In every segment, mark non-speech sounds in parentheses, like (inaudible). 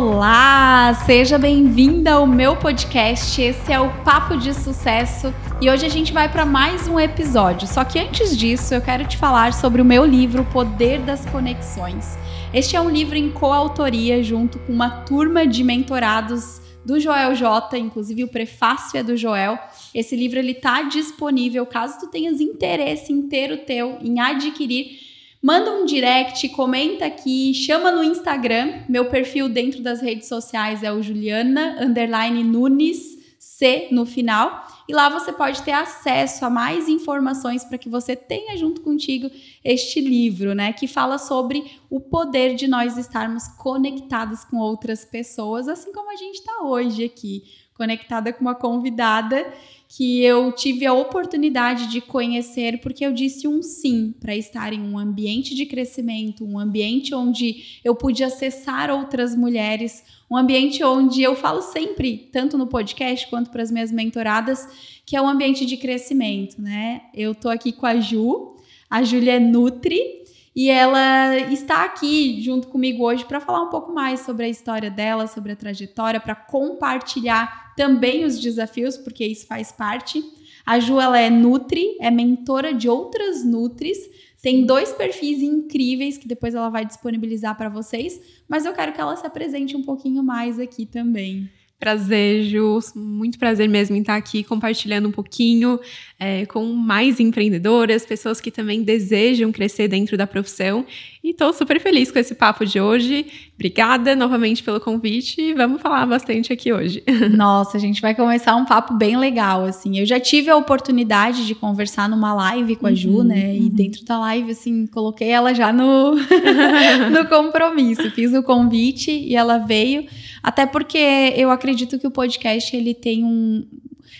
Olá, seja bem-vinda ao meu podcast. Esse é o Papo de Sucesso e hoje a gente vai para mais um episódio. Só que antes disso, eu quero te falar sobre o meu livro O Poder das Conexões. Este é um livro em coautoria junto com uma turma de mentorados do Joel J, inclusive o prefácio é do Joel. Esse livro ele tá disponível caso tu tenhas interesse inteiro teu em adquirir Manda um direct, comenta aqui, chama no Instagram. Meu perfil dentro das redes sociais é o Juliana underline Nunes C no final. E lá você pode ter acesso a mais informações para que você tenha junto contigo este livro, né? Que fala sobre o poder de nós estarmos conectados com outras pessoas, assim como a gente está hoje aqui, conectada com uma convidada que eu tive a oportunidade de conhecer porque eu disse um sim para estar em um ambiente de crescimento, um ambiente onde eu pude acessar outras mulheres, um ambiente onde eu falo sempre, tanto no podcast quanto para as minhas mentoradas, que é um ambiente de crescimento, né? Eu tô aqui com a Ju, a Júlia é Nutri, e ela está aqui junto comigo hoje para falar um pouco mais sobre a história dela, sobre a trajetória, para compartilhar também os desafios, porque isso faz parte. A Ju ela é Nutri, é mentora de outras Nutris, tem dois perfis incríveis que depois ela vai disponibilizar para vocês, mas eu quero que ela se apresente um pouquinho mais aqui também. Prazer, Ju. Muito prazer mesmo em estar aqui compartilhando um pouquinho é, com mais empreendedoras, pessoas que também desejam crescer dentro da profissão. E estou super feliz com esse papo de hoje. Obrigada novamente pelo convite e vamos falar bastante aqui hoje. (laughs) Nossa, a gente vai começar um papo bem legal, assim. Eu já tive a oportunidade de conversar numa live com a Ju, uhum, né? E uhum. dentro da live, assim, coloquei ela já no, (laughs) no compromisso. Fiz o convite e ela veio. Até porque eu acredito que o podcast ele tem um,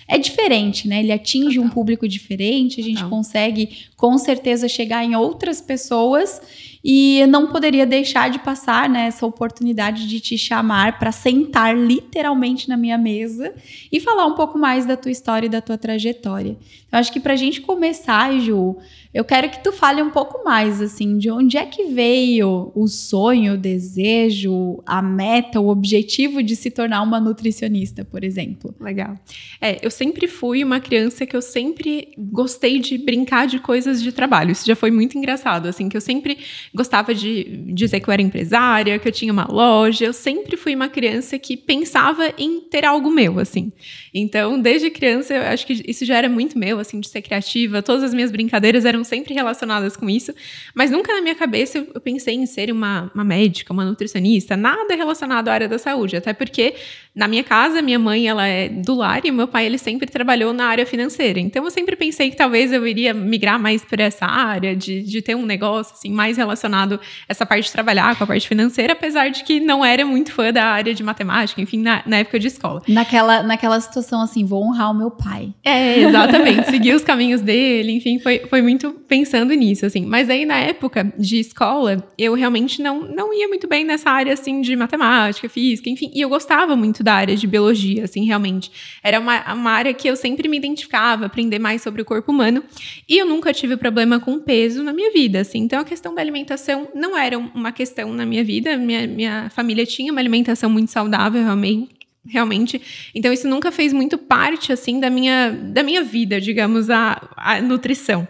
é diferente, né? Ele atinge um público diferente, a gente consegue com certeza chegar em outras pessoas e não poderia deixar de passar né, essa oportunidade de te chamar para sentar literalmente na minha mesa e falar um pouco mais da tua história e da tua trajetória. Eu acho que para a gente começar, Ju, eu quero que tu fale um pouco mais, assim, de onde é que veio o sonho, o desejo, a meta, o objetivo de se tornar uma nutricionista, por exemplo. Legal. É, eu sempre fui uma criança que eu sempre gostei de brincar de coisas de trabalho. Isso já foi muito engraçado, assim, que eu sempre gostava de dizer que eu era empresária, que eu tinha uma loja. Eu sempre fui uma criança que pensava em ter algo meu, assim. Então, desde criança, eu acho que isso já era muito meu, assim, de ser criativa. Todas as minhas brincadeiras eram sempre relacionadas com isso, mas nunca na minha cabeça eu pensei em ser uma, uma médica, uma nutricionista, nada relacionado à área da saúde, até porque na minha casa, minha mãe, ela é do lar e meu pai, ele sempre trabalhou na área financeira. Então, eu sempre pensei que talvez eu iria migrar mais para essa área, de, de ter um negócio, assim, mais relacionado a essa parte de trabalhar com a parte financeira, apesar de que não era muito fã da área de matemática, enfim, na, na época de escola. Naquela, naquela situação, assim, vou honrar o meu pai. É, exatamente. seguir os caminhos dele, enfim, foi, foi muito pensando nisso, assim. Mas aí, na época de escola, eu realmente não, não ia muito bem nessa área, assim, de matemática, física, enfim, e eu gostava muito da área de biologia, assim, realmente. Era uma, uma área que eu sempre me identificava, aprender mais sobre o corpo humano. E eu nunca tive problema com peso na minha vida, assim. Então, a questão da alimentação não era uma questão na minha vida. Minha, minha família tinha uma alimentação muito saudável, realmente realmente. Então isso nunca fez muito parte assim da minha da minha vida, digamos, a, a nutrição.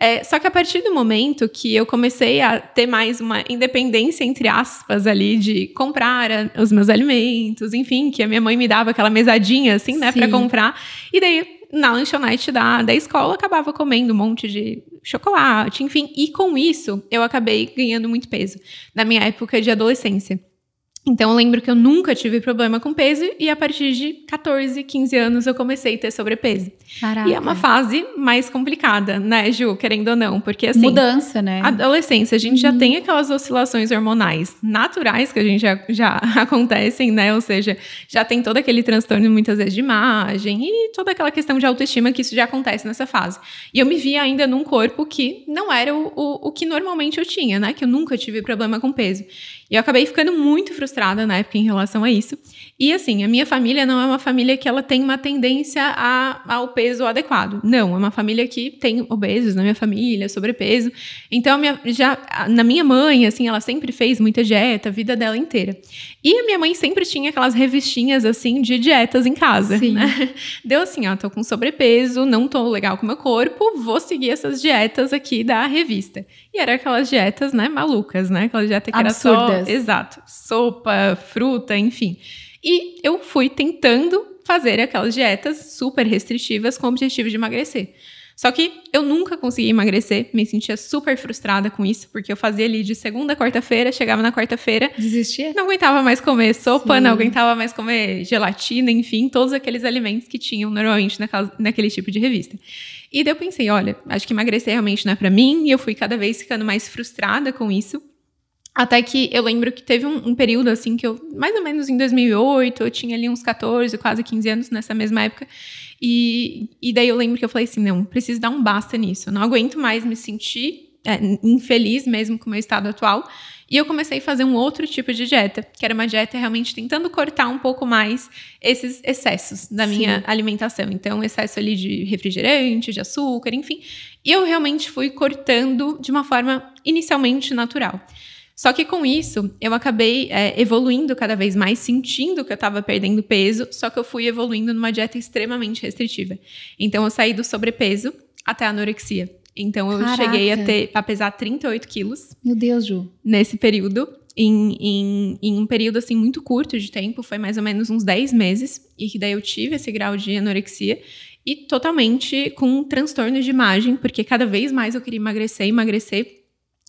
É, só que a partir do momento que eu comecei a ter mais uma independência, entre aspas, ali, de comprar a, os meus alimentos, enfim, que a minha mãe me dava aquela mesadinha, assim, né, para comprar. E daí, na lanchonete da, da escola, acabava comendo um monte de chocolate, enfim. E com isso, eu acabei ganhando muito peso na minha época de adolescência. Então, eu lembro que eu nunca tive problema com peso e a partir de 14, 15 anos eu comecei a ter sobrepeso. Caraca. E é uma fase mais complicada, né, Ju? Querendo ou não, porque assim. Mudança, né? Adolescência, a gente uhum. já tem aquelas oscilações hormonais naturais que a gente já, já (laughs) acontecem, né? Ou seja, já tem todo aquele transtorno muitas vezes de imagem e toda aquela questão de autoestima que isso já acontece nessa fase. E eu me via ainda num corpo que não era o, o, o que normalmente eu tinha, né? Que eu nunca tive problema com peso. E eu acabei ficando muito frustrada na época em relação a isso. E assim, a minha família não é uma família que ela tem uma tendência a, ao peso adequado. Não, é uma família que tem obesos na minha família, sobrepeso. Então, minha, já na minha mãe, assim, ela sempre fez muita dieta a vida dela inteira. E a minha mãe sempre tinha aquelas revistinhas assim de dietas em casa, Sim. né? (laughs) Deu assim, ó, tô com sobrepeso, não tô legal com meu corpo, vou seguir essas dietas aqui da revista. E era aquelas dietas, né, malucas, né? Aquela dieta que Absurdas. era só, exato, sopa, fruta, enfim. E eu fui tentando fazer aquelas dietas super restritivas com o objetivo de emagrecer. Só que eu nunca consegui emagrecer, me sentia super frustrada com isso, porque eu fazia ali de segunda a quarta-feira, chegava na quarta-feira, Desistir? não aguentava mais comer sopa, Sim. não aguentava mais comer gelatina, enfim, todos aqueles alimentos que tinham normalmente naquela- naquele tipo de revista. E daí eu pensei, olha, acho que emagrecer realmente não é pra mim, e eu fui cada vez ficando mais frustrada com isso. Até que eu lembro que teve um, um período assim que eu, mais ou menos em 2008, eu tinha ali uns 14, quase 15 anos nessa mesma época. E, e daí eu lembro que eu falei assim: não, preciso dar um basta nisso. Eu não aguento mais me sentir é, infeliz mesmo com o meu estado atual. E eu comecei a fazer um outro tipo de dieta, que era uma dieta realmente tentando cortar um pouco mais esses excessos da minha Sim. alimentação. Então, excesso ali de refrigerante, de açúcar, enfim. E eu realmente fui cortando de uma forma inicialmente natural. Só que com isso, eu acabei é, evoluindo cada vez mais, sentindo que eu estava perdendo peso, só que eu fui evoluindo numa dieta extremamente restritiva. Então, eu saí do sobrepeso até a anorexia. Então, eu Caraca. cheguei a, ter, a pesar 38 quilos Meu Deus, Ju. nesse período. Em, em, em um período assim muito curto de tempo, foi mais ou menos uns 10 meses, e que daí eu tive esse grau de anorexia e totalmente com transtorno de imagem, porque cada vez mais eu queria emagrecer, emagrecer.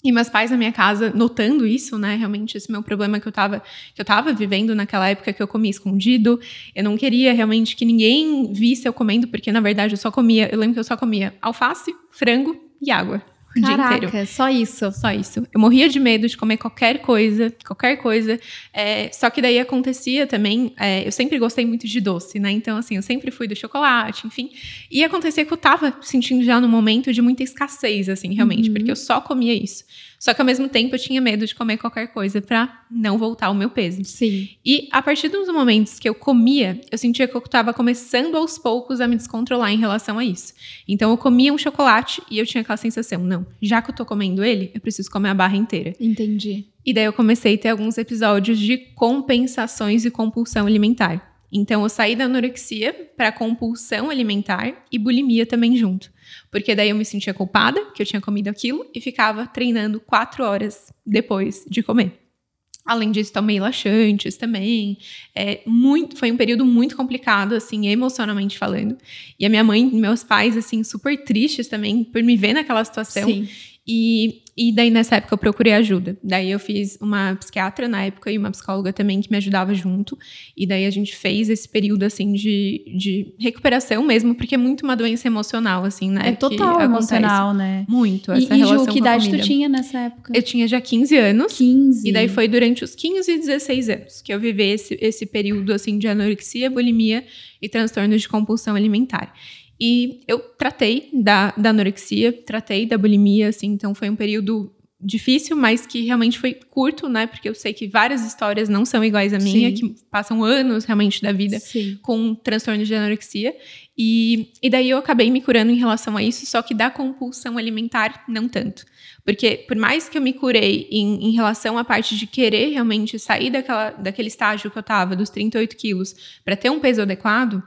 E meus pais na minha casa, notando isso, né? Realmente, esse meu problema que eu tava, que eu tava vivendo naquela época que eu comia escondido. Eu não queria realmente que ninguém visse eu comendo, porque na verdade eu só comia. Eu lembro que eu só comia alface, frango e água o dia inteiro. Caraca, só isso. Só isso. Eu morria de medo de comer qualquer coisa, qualquer coisa. É, só que daí acontecia também. é, eu sempre gostei muito de doce, né? Então, assim, eu sempre fui do chocolate, enfim. E acontecia que eu tava sentindo já no momento de muita escassez, assim, realmente, Uhum. porque eu só comia isso. Só que ao mesmo tempo eu tinha medo de comer qualquer coisa pra não voltar ao meu peso. Sim. E a partir dos momentos que eu comia, eu sentia que eu estava começando aos poucos a me descontrolar em relação a isso. Então eu comia um chocolate e eu tinha aquela sensação, não, já que eu tô comendo ele, eu preciso comer a barra inteira. Entendi. E daí eu comecei a ter alguns episódios de compensações e compulsão alimentar. Então eu saí da anorexia para compulsão alimentar e bulimia também junto. Porque daí eu me sentia culpada que eu tinha comido aquilo e ficava treinando quatro horas depois de comer. Além disso, tomei laxantes também. É, muito, foi um período muito complicado, assim, emocionalmente falando. E a minha mãe e meus pais, assim, super tristes também por me ver naquela situação. Sim. E, e daí, nessa época, eu procurei ajuda. Daí, eu fiz uma psiquiatra na época e uma psicóloga também que me ajudava junto. E daí, a gente fez esse período, assim, de, de recuperação mesmo, porque é muito uma doença emocional, assim, né? É total emocional, né? Muito, E, essa e relação Ju, que idade tu tinha nessa época? Eu tinha já 15 anos. 15. E daí foi durante os 15 e 16 anos que eu vivi esse, esse período assim de anorexia, bulimia e transtornos de compulsão alimentar. E eu tratei da, da anorexia, tratei da bulimia, assim, então foi um período difícil, mas que realmente foi curto, né? Porque eu sei que várias histórias não são iguais à minha, Sim. que passam anos realmente da vida Sim. com transtorno de anorexia. E, e daí eu acabei me curando em relação a isso, só que da compulsão alimentar, não tanto. Porque por mais que eu me curei em, em relação à parte de querer realmente sair daquela, daquele estágio que eu tava, dos 38 quilos, para ter um peso adequado,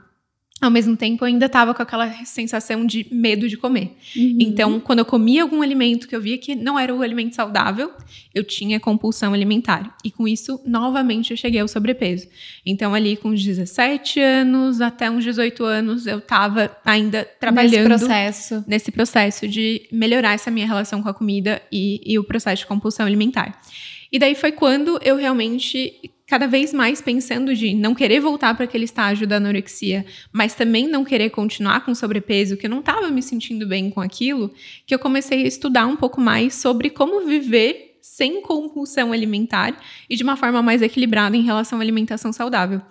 ao mesmo tempo eu ainda tava com aquela sensação de medo de comer. Uhum. Então, quando eu comia algum alimento que eu via que não era o alimento saudável, eu tinha compulsão alimentar. E com isso, novamente, eu cheguei ao sobrepeso. Então, ali com uns 17 anos até uns 18 anos, eu tava ainda trabalhando Nesse processo. nesse processo de melhorar essa minha relação com a comida e, e o processo de compulsão alimentar. E daí foi quando eu realmente, cada vez mais pensando de não querer voltar para aquele estágio da anorexia, mas também não querer continuar com sobrepeso, que eu não estava me sentindo bem com aquilo, que eu comecei a estudar um pouco mais sobre como viver sem compulsão alimentar e de uma forma mais equilibrada em relação à alimentação saudável.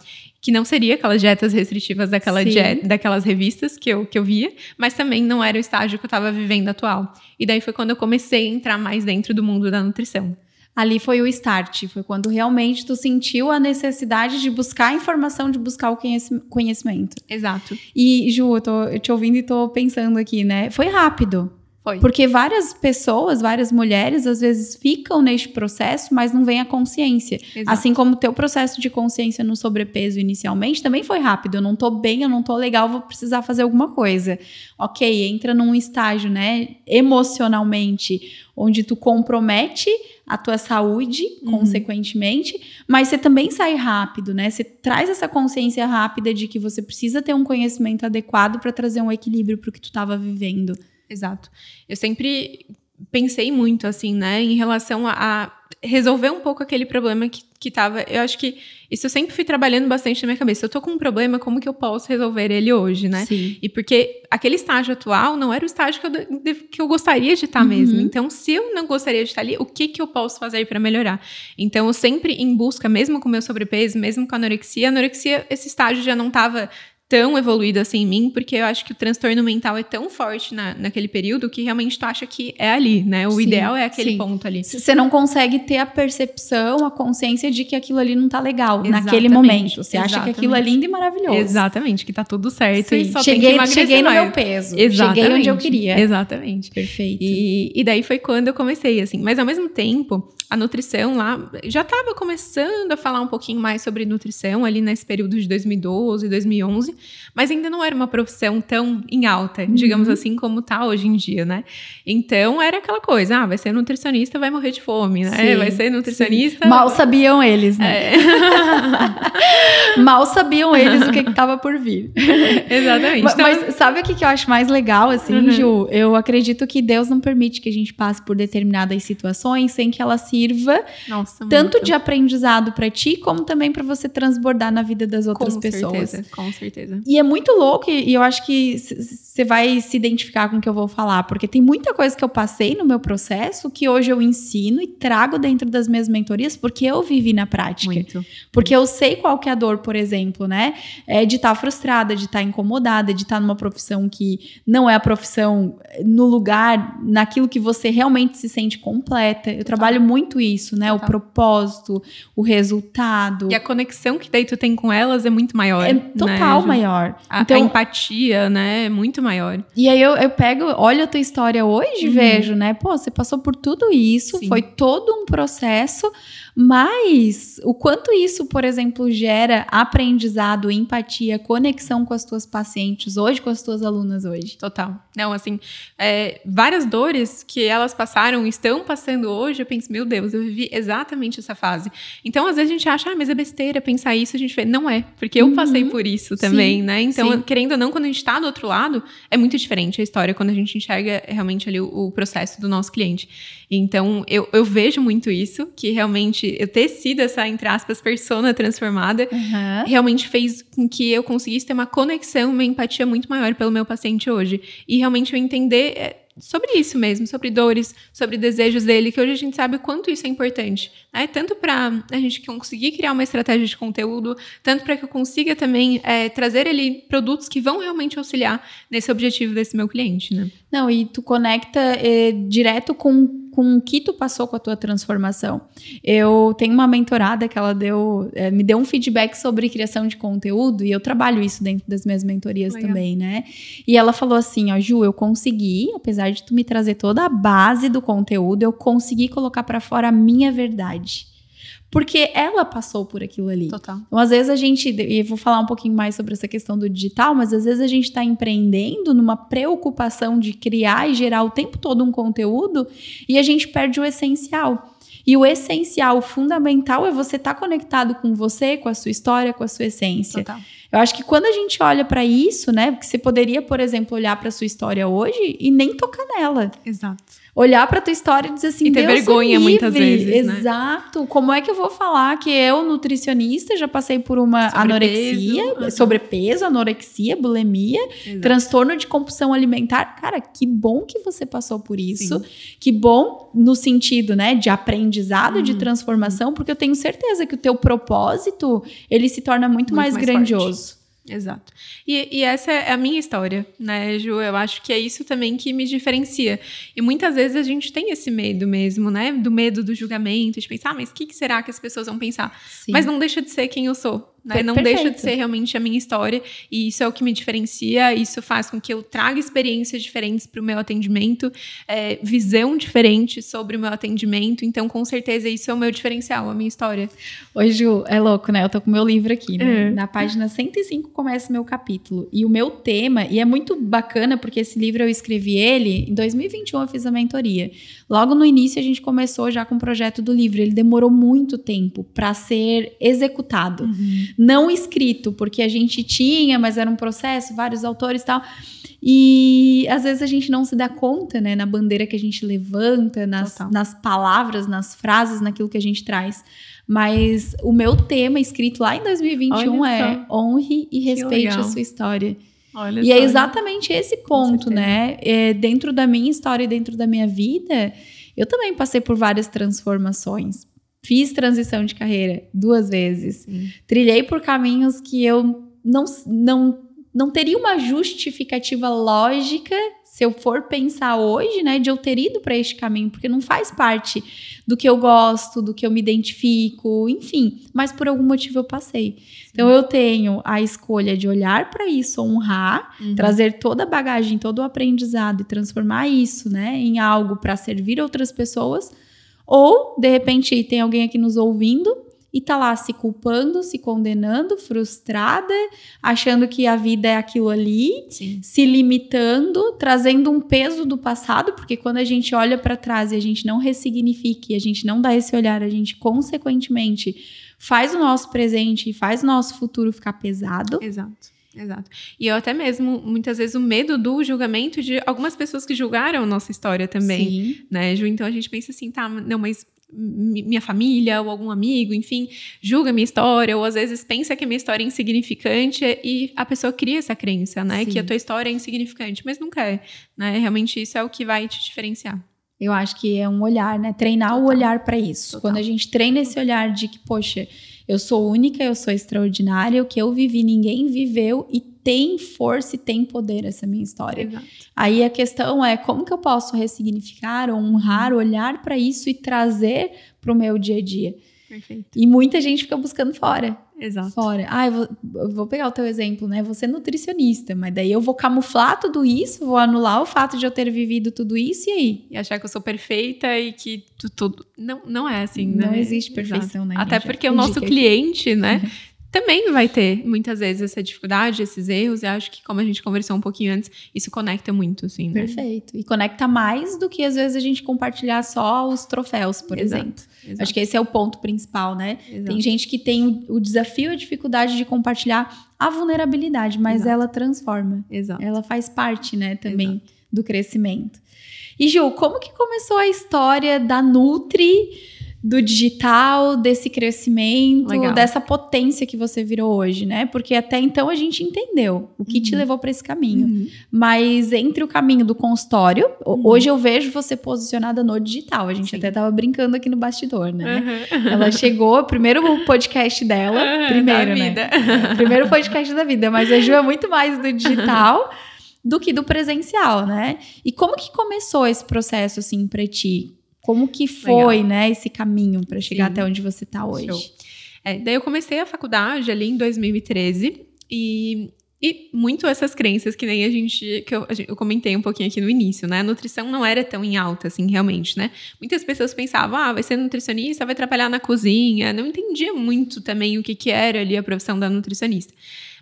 Que não seria aquelas dietas restritivas daquela dieta, daquelas revistas que eu, que eu via, mas também não era o estágio que eu estava vivendo atual. E daí foi quando eu comecei a entrar mais dentro do mundo da nutrição. Ali foi o start, foi quando realmente tu sentiu a necessidade de buscar informação, de buscar o conheci- conhecimento. Exato. E, Ju, eu tô te ouvindo e tô pensando aqui, né? Foi rápido. Foi. Porque várias pessoas, várias mulheres, às vezes ficam neste processo, mas não vem a consciência. Exato. Assim como o teu processo de consciência no sobrepeso inicialmente também foi rápido. Eu não tô bem, eu não tô legal, vou precisar fazer alguma coisa. Ok, entra num estágio, né, emocionalmente, onde tu compromete a tua saúde, Uhum. consequentemente, mas você também sai rápido, né? Você traz essa consciência rápida de que você precisa ter um conhecimento adequado para trazer um equilíbrio para o que tu estava vivendo. Exato. Eu sempre pensei muito, assim, né, em relação a, a resolver um pouco aquele problema que, que tava. Eu acho que isso eu sempre fui trabalhando bastante na minha cabeça. Eu tô com um problema, como que eu posso resolver ele hoje, né? Sim. E porque aquele estágio atual não era o estágio que eu, que eu gostaria de estar Uhum. mesmo. Então, se eu não gostaria de estar ali, o que, que eu posso fazer para melhorar? Então, eu sempre em busca, mesmo com meu sobrepeso, mesmo com a anorexia, anorexia, esse estágio já não estava tão evoluído assim em mim, porque eu acho que o transtorno mental é tão forte na, naquele período que realmente tu acha que é ali, né? O Sim, ideal é aquele sim. ponto ali. Você não consegue ter a percepção, a consciência de que aquilo ali não tá legal naquele Exatamente, momento. Você acha que aquilo é lindo e maravilhoso. Exatamente, que tá tudo certo e Sim. só tem que Cheguei, cheguei no mais. meu peso. Exatamente. Cheguei onde eu queria. Exatamente. Perfeito. E, e daí foi quando eu comecei, assim. Mas ao mesmo tempo, a nutrição lá já estava começando a falar um pouquinho mais sobre nutrição ali nesse período de 2012, 2011, mas ainda não era uma profissão tão em alta, digamos Uhum. assim, como tá hoje em dia, né? Então era aquela coisa, ah, vai ser nutricionista, vai morrer de fome, né? Sim, vai ser nutricionista. Mal sabiam eles, né? É. (laughs) Mal sabiam eles o que estava por vir. (laughs) Exatamente. Ma- Então, Mas sabe o que, que eu acho mais legal, assim, Uhum. Ju? Eu acredito que Deus não permite que a gente passe por determinadas situações sem que ela sirva nossa, tanto muito. de aprendizado pra ti, como também pra você transbordar na vida das outras com pessoas. certeza, com certeza. E é muito louco, e eu acho que você vai se identificar com o que eu vou falar, porque tem muita coisa que eu passei no meu processo que hoje eu ensino e trago dentro das minhas mentorias, porque eu vivi na prática. Muito. Porque eu sei qual que é a dor, por exemplo, né? É de estar frustrada, de estar incomodada, de estar numa profissão que não é a profissão no lugar, naquilo que você realmente se sente completa. Eu trabalho muito isso, né? O propósito, o resultado. E a conexão que daí tu tem com elas é muito maior. É né, total Ju? maior. A, Então- a empatia, né, é muito maior. E aí eu, eu pego, olho a tua história hoje e Uhum. vejo, né? Pô, você passou por tudo isso, Sim. foi todo um processo, mas o quanto isso, por exemplo, gera aprendizado, empatia, conexão com as tuas pacientes hoje, com as tuas alunas hoje. Total. Não, assim, é, várias dores que elas passaram, estão passando hoje, eu penso, meu Deus, eu vivi exatamente essa fase. Então, às vezes a gente acha, ah, mas é besteira pensar isso, a gente vê, não é, porque eu Uhum. passei por isso também, Sim, né? Então, sim. querendo ou não, quando a gente tá do outro lado, é muito diferente a história quando a gente enxerga realmente ali o, o processo do nosso cliente. Então, eu, eu vejo muito isso, que realmente eu ter sido essa, entre aspas, persona transformada, realmente fez com que eu conseguisse ter uma conexão, uma empatia muito maior pelo meu paciente hoje. E realmente eu entender é, sobre isso mesmo, sobre dores, sobre desejos dele, que hoje a gente sabe o quanto isso é importante. Né? Tanto para a gente conseguir criar uma estratégia de conteúdo, tanto para que eu consiga também é, trazer ali produtos que vão realmente auxiliar nesse objetivo desse meu cliente, né? Não, e tu conecta eh, direto com, com o que tu passou com a tua transformação. Eu tenho uma mentorada que ela deu, eh, me deu um feedback sobre criação de conteúdo, e eu trabalho isso dentro das minhas mentorias Legal. também, né? E ela falou assim: ó, Ju, eu consegui, apesar de tu me trazer toda a base do conteúdo, eu consegui colocar pra fora a minha verdade. Porque ela passou por aquilo ali. Total. Então, às vezes a gente, e vou falar um pouquinho mais sobre essa questão do digital, mas às vezes a gente está empreendendo numa preocupação de criar e gerar o tempo todo um conteúdo e a gente perde o essencial. E o essencial, o fundamental é você estar conectado com você, com a sua história, com a sua essência. Total. Eu acho que quando a gente olha para isso, né, porque você poderia, por exemplo, olhar para sua história hoje e nem tocar nela Exato. Olhar pra tua história e dizer assim, E ter Deus vergonha o muitas livre. vezes, né? Exato. Como é que eu vou falar que eu, nutricionista, já passei por uma Sobrepeso, anorexia, sobrepeso, anorexia, bulimia, Exato. transtorno de compulsão alimentar. Cara, que bom que você passou por isso. Sim. Que bom no sentido, né, de aprendizado, de Uhum. transformação, porque eu tenho certeza que o teu propósito, ele se torna muito, Muito mais, mais grandioso. Exato. E, e essa é a minha história, né, Ju? Eu acho que é isso também que me diferencia. E muitas vezes a gente tem esse medo mesmo, né? Do medo do julgamento, de pensar, ah, mas o que, que será que as pessoas vão pensar? Sim. Mas não deixa de ser quem eu sou, né? Não deixa de ser realmente a minha história e isso é o que me diferencia. Isso faz com que eu traga experiências diferentes para o meu atendimento, é, visão diferente sobre o meu atendimento. Então, com certeza, isso é o meu diferencial, a minha história. Oi, Ju, é louco, né? Eu tô com o meu livro aqui, né? É. Na página 105 começa o meu capítulo. E o meu tema, e é muito bacana porque esse livro eu escrevi ele em 2021, eu fiz a mentoria. Logo no início, a gente começou já com o projeto do livro. Ele demorou muito tempo para ser executado. Uhum não escrito, porque a gente tinha, mas era um processo, vários autores e tal. E às vezes a gente não se dá conta, né, na bandeira que a gente levanta, nas, nas palavras, nas frases, naquilo que a gente traz. Mas o meu tema escrito lá em 2021 é honre e respeite a sua história. Olha e é só, é exatamente esse ponto, né? É, dentro da minha história e dentro da minha vida, eu também passei por várias transformações. Fiz transição de carreira duas vezes. Trilhei por caminhos que eu não, não, não teria uma justificativa lógica se eu for pensar hoje, né, de eu ter ido para este caminho, porque não faz parte do que eu gosto, do que eu me identifico, enfim, mas por algum motivo eu passei. Sim. Então eu tenho a escolha de olhar para isso, honrar, uhum. trazer toda a bagagem, todo o aprendizado e transformar isso, né, em algo para servir outras pessoas ou, de repente, tem alguém aqui nos ouvindo e tá lá se culpando, se condenando, frustrada, achando que a vida é aquilo ali, Sim. se limitando, trazendo um peso do passado, porque quando a gente olha para trás e a gente não ressignifica e a gente não dá esse olhar, a gente consequentemente faz o nosso presente e faz o nosso futuro ficar pesado. Exato. Exato. E eu até mesmo, muitas vezes, o medo do julgamento de algumas pessoas que julgaram nossa história também, Sim. né, Ju? Então a gente pensa assim, tá, não, mas minha família ou algum amigo, enfim, julga minha história, ou às vezes pensa que a minha história é insignificante e a pessoa cria essa crença, né? Sim. Que a tua história é insignificante, mas nunca é, né? Realmente isso é o que vai te diferenciar. Eu acho que é um olhar, né? Treinar Total. o olhar para isso. Total. Quando a gente treina esse olhar de que, poxa, eu sou única, eu sou extraordinária, o que eu vivi ninguém viveu e tem força e tem poder essa minha história. Exato. Aí a questão é como que eu posso ressignificar, honrar, olhar para isso e trazer para o meu dia a dia. Perfeito. E muita gente fica buscando fora. Exato. Fora. Ah, eu vou, eu vou, pegar o teu exemplo, né? Você é nutricionista, mas daí eu vou camuflar tudo isso, vou anular o fato de eu ter vivido tudo isso e aí? E achar que eu sou perfeita e que tudo. Não, não é assim, né? Não existe perfeição, Exato. né? Até porque o nosso cliente, né? (laughs) também vai ter muitas vezes essa dificuldade, esses erros, e acho que, como a gente conversou um pouquinho antes, isso conecta muito, assim. Né? Perfeito. E conecta mais do que às vezes a gente compartilhar só os troféus, por Exato. exemplo. Exato. Acho que esse é o ponto principal, né? Exato. Tem gente que tem o desafio, a dificuldade de compartilhar a vulnerabilidade, mas ela transforma. Exato. Ela faz parte, né, também do crescimento. E Ju, como que começou a história da Nutri? Do digital, desse crescimento, Legal. dessa potência que você virou hoje, né? Porque até então a gente entendeu o que uhum. te levou para esse caminho. Uhum. Mas entre o caminho do consultório, uhum. hoje eu vejo você posicionada no digital. A gente Sim. até tava brincando aqui no bastidor, né? Uhum. Ela chegou, primeiro podcast dela, primeiro, né? primeiro podcast da vida, mas a Ju é muito mais do digital. do que do presencial, né? E como que começou esse processo assim para ti? Como que foi, Legal. né, esse caminho para chegar Sim. até onde você está hoje? É, daí eu comecei a faculdade ali em 2013 e, e muito essas crenças que nem a gente, que eu, eu, comentei um pouquinho aqui no início, né? A nutrição não era tão em alta, assim, realmente, né? Muitas pessoas pensavam, ah, vai ser nutricionista, vai trabalhar na cozinha. Não entendia muito também o que, que era ali a profissão da nutricionista.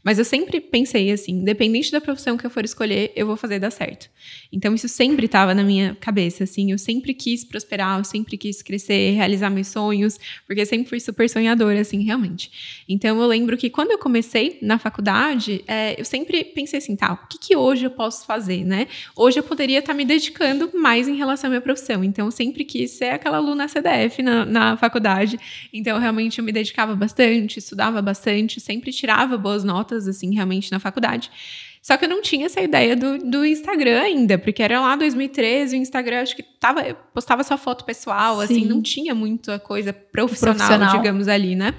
Mas eu sempre pensei assim, independente da profissão que eu for escolher, eu vou fazer dar certo. Então isso sempre estava na minha cabeça, assim, eu sempre quis prosperar, eu sempre quis crescer, realizar meus sonhos, porque sempre fui super sonhadora, assim, realmente. Então eu lembro que quando eu comecei na faculdade, é, eu sempre pensei assim, tá, o que, que hoje eu posso fazer, né? Hoje eu poderia estar tá me dedicando mais em relação à minha profissão. Então eu sempre quis ser aquela aluna CDF na, na faculdade. Então realmente eu me dedicava bastante, estudava bastante, sempre tirava boas notas, assim, realmente na faculdade. Só que eu não tinha essa ideia do, do Instagram ainda, porque era lá 2013, o Instagram acho que tava, eu postava só foto pessoal, Sim. assim, não tinha muita coisa profissional, profissional, digamos ali, né?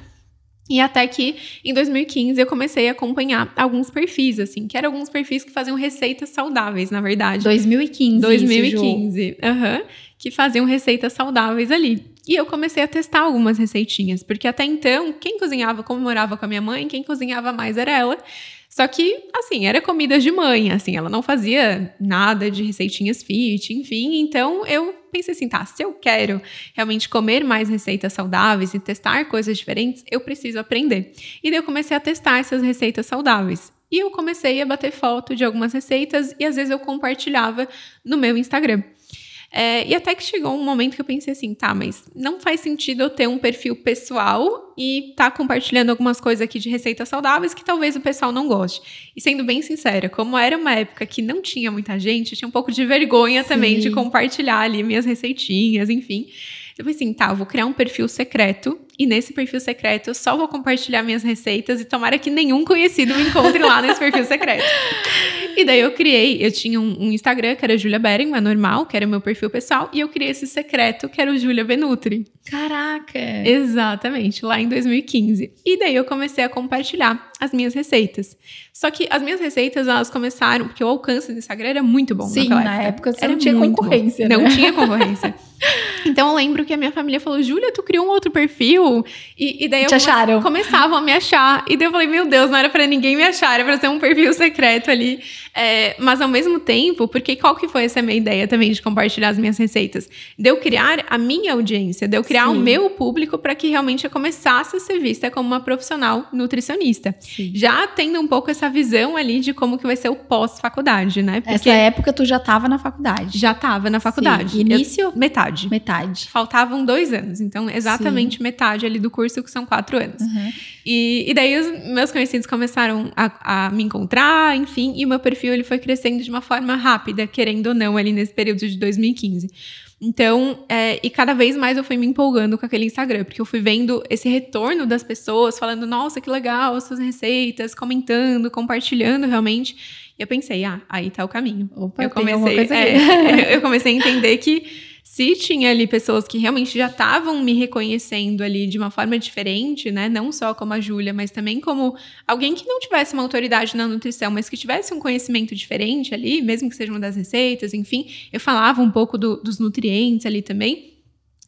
E até que em 2015 eu comecei a acompanhar alguns perfis, assim, que eram alguns perfis que faziam receitas saudáveis, na verdade. 2015. 2015. Aham. Uhum, que faziam receitas saudáveis ali. E eu comecei a testar algumas receitinhas, porque até então, quem cozinhava, como morava com a minha mãe, quem cozinhava mais era ela. Só que, assim, era comida de mãe, assim, ela não fazia nada de receitinhas fit, enfim. Então eu pensei assim, tá, se eu quero realmente comer mais receitas saudáveis e testar coisas diferentes, eu preciso aprender. E daí eu comecei a testar essas receitas saudáveis. E eu comecei a bater foto de algumas receitas e às vezes eu compartilhava no meu Instagram. É, e até que chegou um momento que eu pensei assim, tá, mas não faz sentido eu ter um perfil pessoal e tá compartilhando algumas coisas aqui de receitas saudáveis que talvez o pessoal não goste. E sendo bem sincera, como era uma época que não tinha muita gente, eu tinha um pouco de vergonha Sim. também de compartilhar ali minhas receitinhas, enfim. Eu falei assim, tá, eu vou criar um perfil secreto e nesse perfil secreto eu só vou compartilhar minhas receitas e tomara que nenhum conhecido me encontre lá nesse perfil secreto. (laughs) E daí eu criei, eu tinha um, um Instagram que era Julia Bering, é normal, que era o meu perfil pessoal, e eu criei esse secreto que era o Julia Venutri. Caraca! Exatamente, lá em 2015. E daí eu comecei a compartilhar as minhas receitas. Só que as minhas receitas, elas começaram, porque o alcance do Instagram era muito bom. Sim, na época, era não tinha concorrência. Né? Não tinha concorrência. (laughs) então eu lembro que a minha família falou: Júlia, tu criou um outro perfil? E, e daí Te acharam. começavam a me achar. E daí eu falei: meu Deus, não era para ninguém me achar, era pra ser um perfil secreto ali. É, mas ao mesmo tempo, porque qual que foi essa minha ideia também de compartilhar as minhas receitas? De eu criar a minha audiência, de eu criar Sim. o meu público para que realmente eu começasse a ser vista como uma profissional nutricionista. Sim. Já tendo um pouco essa visão ali de como que vai ser o pós-faculdade, né? Porque essa época tu já estava na faculdade. Já estava na faculdade. Sim. Início? Eu, metade. Metade. Faltavam dois anos, então exatamente Sim. metade ali do curso, que são quatro anos. Uhum. E, e daí os meus conhecidos começaram a, a me encontrar, enfim, e o meu perfil ele foi crescendo de uma forma rápida, querendo ou não, ali nesse período de 2015. Então, é, e cada vez mais eu fui me empolgando com aquele Instagram, porque eu fui vendo esse retorno das pessoas falando, nossa, que legal, suas receitas, comentando, compartilhando realmente. E eu pensei, ah, aí tá o caminho. Opa, eu comecei, é, (laughs) eu comecei a entender que se tinha ali pessoas que realmente já estavam me reconhecendo ali de uma forma diferente, né? Não só como a Júlia, mas também como alguém que não tivesse uma autoridade na nutrição, mas que tivesse um conhecimento diferente ali, mesmo que seja uma das receitas, enfim, eu falava um pouco do, dos nutrientes ali também.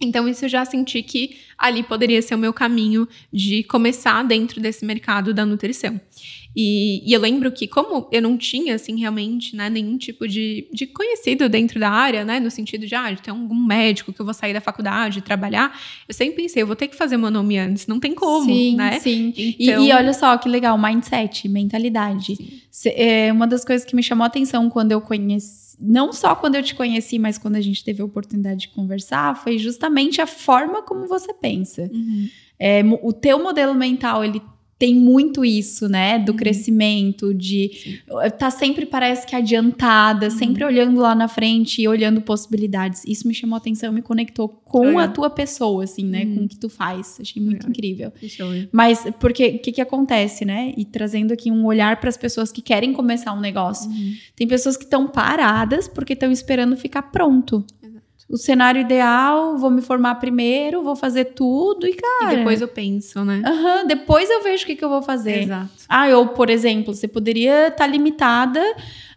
Então, isso eu já senti que ali poderia ser o meu caminho de começar dentro desse mercado da nutrição. E, e, eu lembro que, como eu não tinha, assim, realmente, né, nenhum tipo de, de conhecido dentro da área, né, no sentido de, ah, de ter algum médico que eu vou sair da faculdade e trabalhar, eu sempre pensei, eu vou ter que fazer meu nome antes, não tem como, sim, né? Sim, então... e, e olha só que legal, mindset, mentalidade. Sim. É uma das coisas que me chamou a atenção quando eu conheci não só quando eu te conheci, mas quando a gente teve a oportunidade de conversar, foi justamente a forma como você pensa. Uhum. É, o teu modelo mental, ele tem muito isso, né? Do uhum. crescimento, de tá sempre parece que adiantada, uhum. sempre olhando lá na frente e olhando possibilidades. Isso me chamou a atenção, me conectou com a tua pessoa, assim, né? Uhum. Com o que tu faz. Achei muito incrível. Mas porque o que, que acontece, né? E trazendo aqui um olhar para as pessoas que querem começar um negócio. Uhum. Tem pessoas que estão paradas porque estão esperando ficar pronto o cenário ideal, vou me formar primeiro, vou fazer tudo e, cara. E depois eu penso, né? Uhum, depois eu vejo o que, que eu vou fazer. Exato. Ah, ou, por exemplo, você poderia estar tá limitada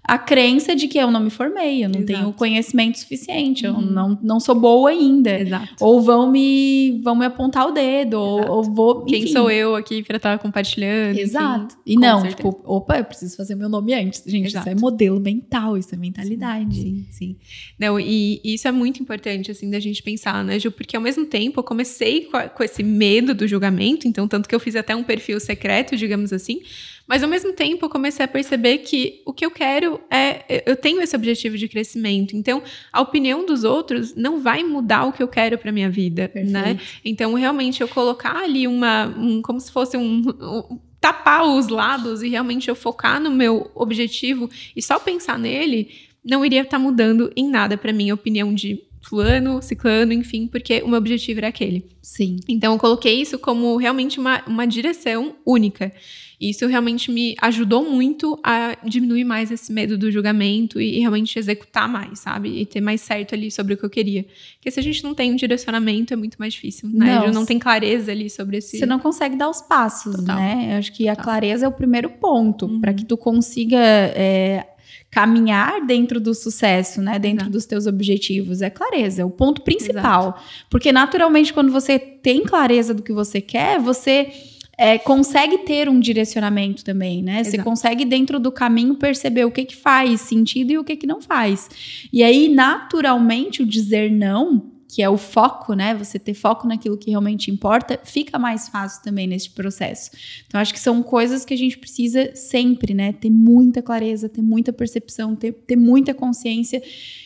a crença de que eu não me formei, eu não Exato. tenho conhecimento suficiente, uhum. eu não, não sou boa ainda. Exato. Ou vão me, vão me apontar o dedo, ou, ou, vou. Enfim. Quem sou eu aqui para estar compartilhando? Exato. Enfim, e não, certeza. tipo, opa, eu preciso fazer meu nome antes. Gente, Exato. isso é modelo mental, isso é mentalidade. Sim, sim. sim. Não, e, e, isso é muito importante, assim, da gente pensar, né, Ju? Porque ao mesmo tempo eu comecei com, a, com esse medo do julgamento, então, tanto que eu fiz até um perfil secreto, digamos assim mas ao mesmo tempo eu comecei a perceber que o que eu quero é. Eu tenho esse objetivo de crescimento. Então, a opinião dos outros não vai mudar o que eu quero para minha vida, né? Perfeito. né? Então, realmente, eu colocar ali uma. Um, como se fosse um, um tapar os lados e realmente eu focar no meu objetivo e só pensar nele, não iria estar tá mudando em nada para minha opinião de fulano, ciclano, enfim, porque o meu objetivo era aquele. Sim. Então eu coloquei isso como realmente uma, uma direção única. Isso realmente me ajudou muito a diminuir mais esse medo do julgamento e, realmente executar mais, sabe? E ter mais certo ali sobre o que eu queria. Porque se a gente não tem um direcionamento, é muito mais difícil, né? Não, não tem clareza ali sobre esse. Você não consegue dar os passos, Total. né? Eu acho que a Total. clareza é o primeiro ponto uhum. para que tu consiga. É, caminhar dentro do sucesso, né? Dentro Exato. dos teus objetivos. É clareza, é o ponto principal. Exato. Porque naturalmente, quando você tem clareza do que você quer, você é, consegue ter um direcionamento também, né? Exato. Você consegue, dentro do caminho, perceber o que, que faz sentido e o que, que não faz. E aí, naturalmente, o dizer não, que é o foco, né? Você ter foco naquilo que realmente importa, fica mais fácil também nesse processo. Então, acho que são coisas que a gente precisa sempre, né? Ter muita clareza, ter muita percepção, ter, ter muita consciência.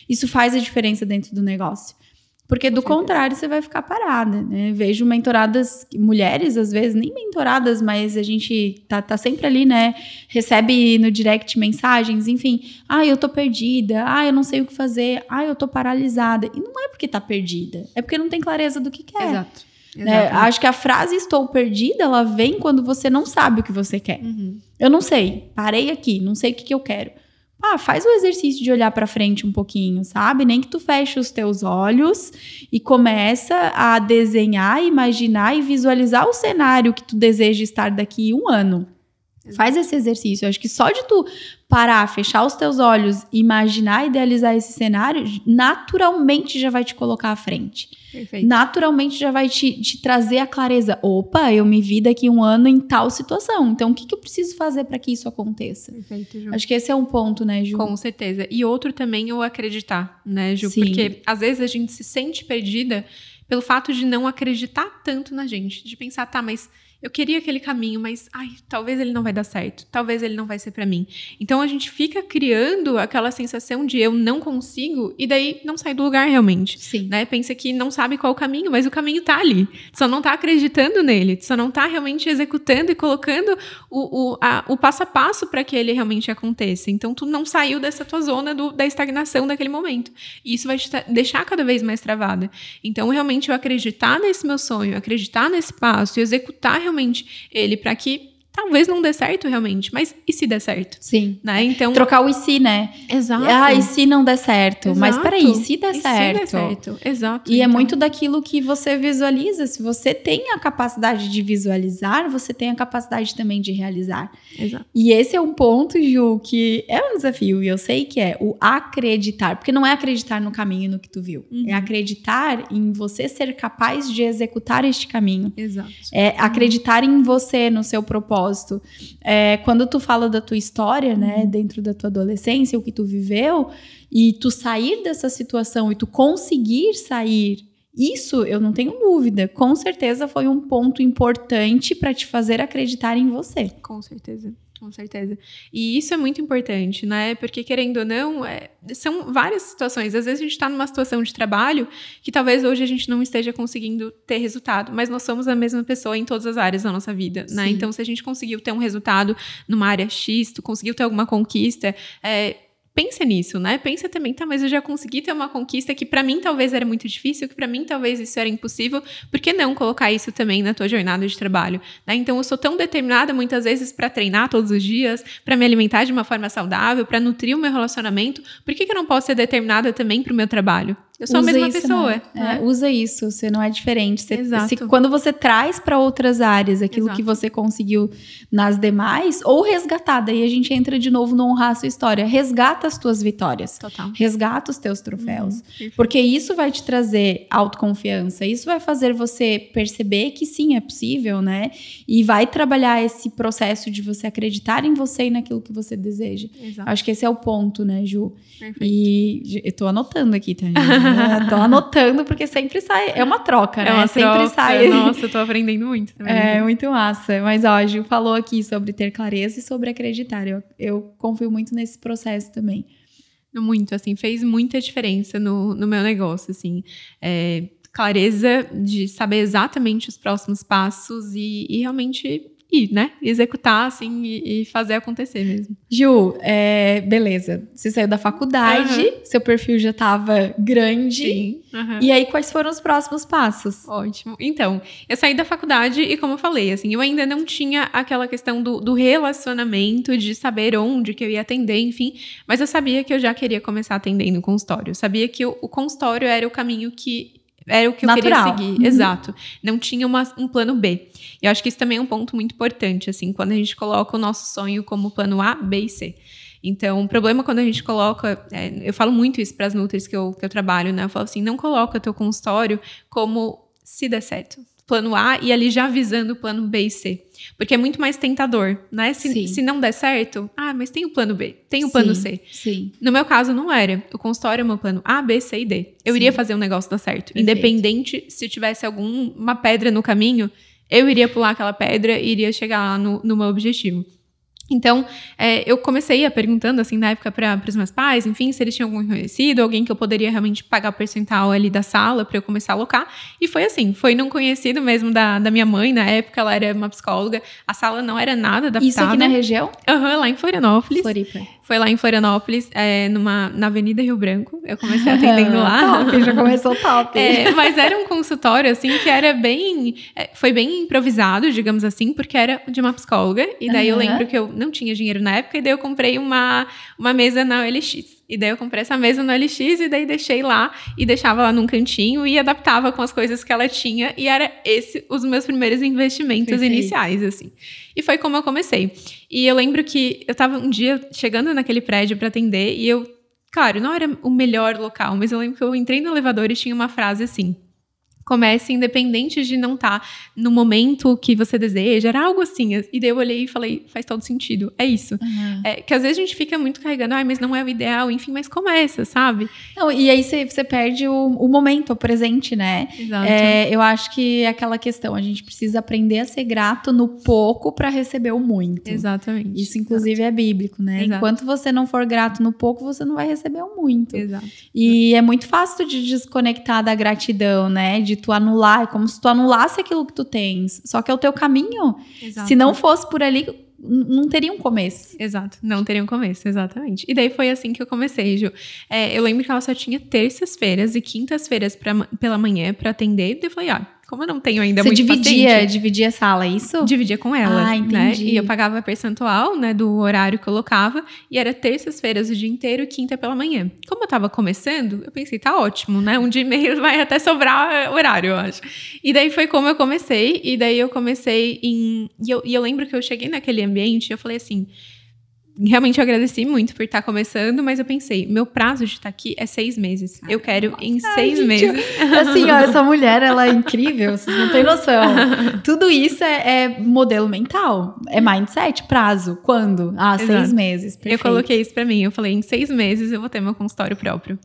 Isso faz a diferença dentro do negócio. Porque do contrário, você vai ficar parada, né? Vejo mentoradas, mulheres, às vezes, nem mentoradas, mas a gente tá, tá sempre ali, né? Recebe no direct mensagens, enfim. Ah, eu tô perdida. Ah, eu não sei o que fazer. Ah, eu tô paralisada. E não é porque tá perdida, é porque não tem clareza do que quer. Exato. Né? Acho que a frase estou perdida, ela vem quando você não sabe o que você quer. Uhum. Eu não sei, parei aqui, não sei o que, que eu quero. Ah, faz o exercício de olhar para frente um pouquinho, sabe? Nem que tu feche os teus olhos e começa a desenhar, imaginar e visualizar o cenário que tu deseja estar daqui um ano. Faz esse exercício. Eu acho que só de tu parar, fechar os teus olhos, imaginar, idealizar esse cenário, naturalmente já vai te colocar à frente. Perfeito. Naturalmente já vai te, te, trazer a clareza. Opa, eu me vi daqui um ano em tal situação. Então, o que, que eu preciso fazer para que isso aconteça? Perfeito, Ju. Acho que esse é um ponto, né, Ju? Com certeza. E outro também o acreditar, né, Ju? Sim. Porque às vezes a gente se sente perdida pelo fato de não acreditar tanto na gente, de pensar, tá, mas eu queria aquele caminho, mas ai, talvez ele não vai dar certo, talvez ele não vai ser para mim. Então a gente fica criando aquela sensação de eu não consigo e daí não sai do lugar realmente. Sim. Né? Pensa que não sabe qual o caminho, mas o caminho tá ali. só não tá acreditando nele, só não tá realmente executando e colocando o, o, a, o passo a passo para que ele realmente aconteça. Então tu não saiu dessa tua zona do, da estagnação daquele momento. E isso vai te deixar cada vez mais travada. Então realmente eu acreditar nesse meu sonho, acreditar nesse passo e executar realmente ele para que talvez não dê certo realmente, mas e se der certo? Sim. Né? Então trocar o e se, né? Exato. Ah, e se não der certo? Exato. Mas peraí, se der e certo? Se der certo. Exato. E é então... é muito daquilo que você visualiza. Se você tem a capacidade de visualizar, você tem a capacidade também de realizar. Exato. E esse é um ponto, Ju, que é um desafio e eu sei que é o acreditar, porque não é acreditar no caminho no que tu viu, uhum. é acreditar em você ser capaz de executar este caminho. Exato. É acreditar em você, no seu propósito propósito. É, quando tu fala da tua história, né, uhum. dentro da tua adolescência, o que tu viveu, e tu sair dessa situação e tu conseguir sair isso eu não tenho dúvida. Com certeza foi um ponto importante para te fazer acreditar em você. Com certeza. Com certeza. E isso é muito importante, né? Porque, querendo ou não, é, são várias situações. Às vezes a gente está numa situação de trabalho que talvez hoje a gente não esteja conseguindo ter resultado, mas nós somos a mesma pessoa em todas as áreas da nossa vida, né? Então, se a gente conseguiu ter um resultado numa área X, tu conseguiu ter alguma conquista, é, pensa nisso, né? Pensa também, tá, mas eu já consegui ter uma conquista que para mim talvez era muito difícil, que para mim talvez isso era impossível, por que não colocar isso também na tua jornada de trabalho? Né? Então eu sou tão determinada muitas vezes para treinar todos os dias, para me alimentar de uma forma saudável, para nutrir o meu relacionamento, por que, que eu não posso ser determinada também para o meu trabalho? Eu sou usa a mesma isso, pessoa. Né? Né? É, usa isso, você não é diferente. Você, Exato. Se, quando você traz para outras áreas aquilo Exato. que você conseguiu nas demais, ou resgatar, daí a gente entra de novo no honrar a sua história. Resgata as tuas vitórias. Total. Resgata os teus troféus. Uhum, porque isso vai te trazer autoconfiança. Isso vai fazer você perceber que sim, é possível, né? E vai trabalhar esse processo de você acreditar em você e naquilo que você deseja. Exato. Acho que esse é o ponto, né, Ju? Perfeito. E eu tô anotando aqui, tá? (laughs) Tô anotando porque sempre sai. É uma troca, é né? É uma sempre troca. sai. Nossa, eu tô aprendendo muito também. É, muito massa. Mas, ó, a Gil falou aqui sobre ter clareza e sobre acreditar. Eu, eu confio muito nesse processo também. Muito, assim, fez muita diferença no, no meu negócio, assim. É, clareza de saber exatamente os próximos passos e, e realmente ir, né? Executar, assim, e, e fazer acontecer mesmo. Ju, é, beleza. Você saiu da faculdade, uhum. seu perfil já estava grande. Sim. Uhum. E aí, quais foram os próximos passos? Ótimo. Então, eu saí da faculdade e, como eu falei, assim, eu ainda não tinha aquela questão do, do relacionamento, de saber onde que eu ia atender, enfim. Mas eu sabia que eu já queria começar atendendo consultório. Eu sabia que o, o consultório era o caminho que era o que eu Natural. queria seguir. Uhum. Exato. Não tinha uma, um plano B. E eu acho que isso também é um ponto muito importante, assim, quando a gente coloca o nosso sonho como plano A, B e C. Então, o problema quando a gente coloca, é, eu falo muito isso para as nutris que eu, que eu trabalho, né? Eu falo assim, não coloca teu consultório como se der certo. Plano A e ali já avisando o plano B e C. Porque é muito mais tentador, né? Se, se não der certo, ah, mas tem o plano B, tem o sim, plano C. Sim. No meu caso, não era. O consultório é o meu plano A, B, C e D. Eu sim. iria fazer um negócio dar certo. Perfeito. Independente se tivesse alguma pedra no caminho, eu iria pular aquela pedra e iria chegar lá no, no meu objetivo. Então, é, eu comecei a perguntando, assim, na época para os meus pais, enfim, se eles tinham algum conhecido, alguém que eu poderia realmente pagar o percentual ali da sala para eu começar a alocar. E foi assim, foi num conhecido mesmo da, da minha mãe, na época ela era uma psicóloga, a sala não era nada adaptada. Isso aqui na região? Aham, uhum, lá em Florianópolis. Floripa. Foi lá em Florianópolis, é, numa, na Avenida Rio Branco. Eu comecei atendendo lá. (laughs) top, já começou top. É, mas era um consultório, assim, que era bem... É, foi bem improvisado, digamos assim, porque era de uma psicóloga. E daí uhum. eu lembro que eu não tinha dinheiro na época, e daí eu comprei uma, uma mesa na OLX. E daí eu comprei essa mesa no LX e daí deixei lá e deixava lá num cantinho e adaptava com as coisas que ela tinha. E era esse os meus primeiros investimentos Perfeito. iniciais, assim. E foi como eu comecei. E eu lembro que eu tava um dia chegando naquele prédio para atender e eu, claro, não era o melhor local, mas eu lembro que eu entrei no elevador e tinha uma frase assim: comece independente de não estar tá no momento que você deseja, era algo assim. E daí eu olhei e falei, faz todo sentido, é isso. Uhum. É, que às vezes a gente fica muito carregando, ah, mas não é o ideal, enfim, mas começa, sabe? Não, e aí você, perde o, o, momento, o presente, né? Exato. É, eu acho que é aquela questão, a gente precisa aprender a ser grato no pouco para receber o muito. Exatamente. Isso, inclusive, Exato. é bíblico, né? Exato. Enquanto você não for grato no pouco, você não vai receber o muito. Exato. E é muito fácil de desconectar da gratidão, né? De tu anular, é como se tu anulasse aquilo que tu tens. Só que é o teu caminho. Exato. Se não fosse por ali, não teria um começo. Exato, não teria um começo, exatamente. E daí foi assim que eu comecei, Ju. É, eu lembro que ela só tinha terças-feiras e quintas-feiras pela manhã para atender. E eu falei, ah, como eu não tenho ainda Você muito dividia, paciente, dividia a sala, é isso? Dividia com ela, ah, né? E eu pagava percentual, né, do horário que eu colocava, e era terças-feiras o dia inteiro e quinta pela manhã. Como eu tava começando, eu pensei, tá ótimo, né? Um dia e meio vai até sobrar horário, eu acho. E daí foi como eu comecei, e daí eu comecei em... E eu, e eu lembro que eu cheguei naquele ambiente e eu falei assim realmente eu agradeci muito por estar começando, mas eu pensei, meu prazo de estar aqui é seis meses. eu quero em Ai, seis gente, meses. (laughs) Assim, ó, essa mulher, ela é incrível, vocês não têm noção. (laughs) Tudo isso é, é modelo mental, é mindset, prazo. Quando? Ah, Exato. seis meses. Perfeito. Eu coloquei isso para mim, eu falei, em seis meses eu vou ter meu consultório próprio.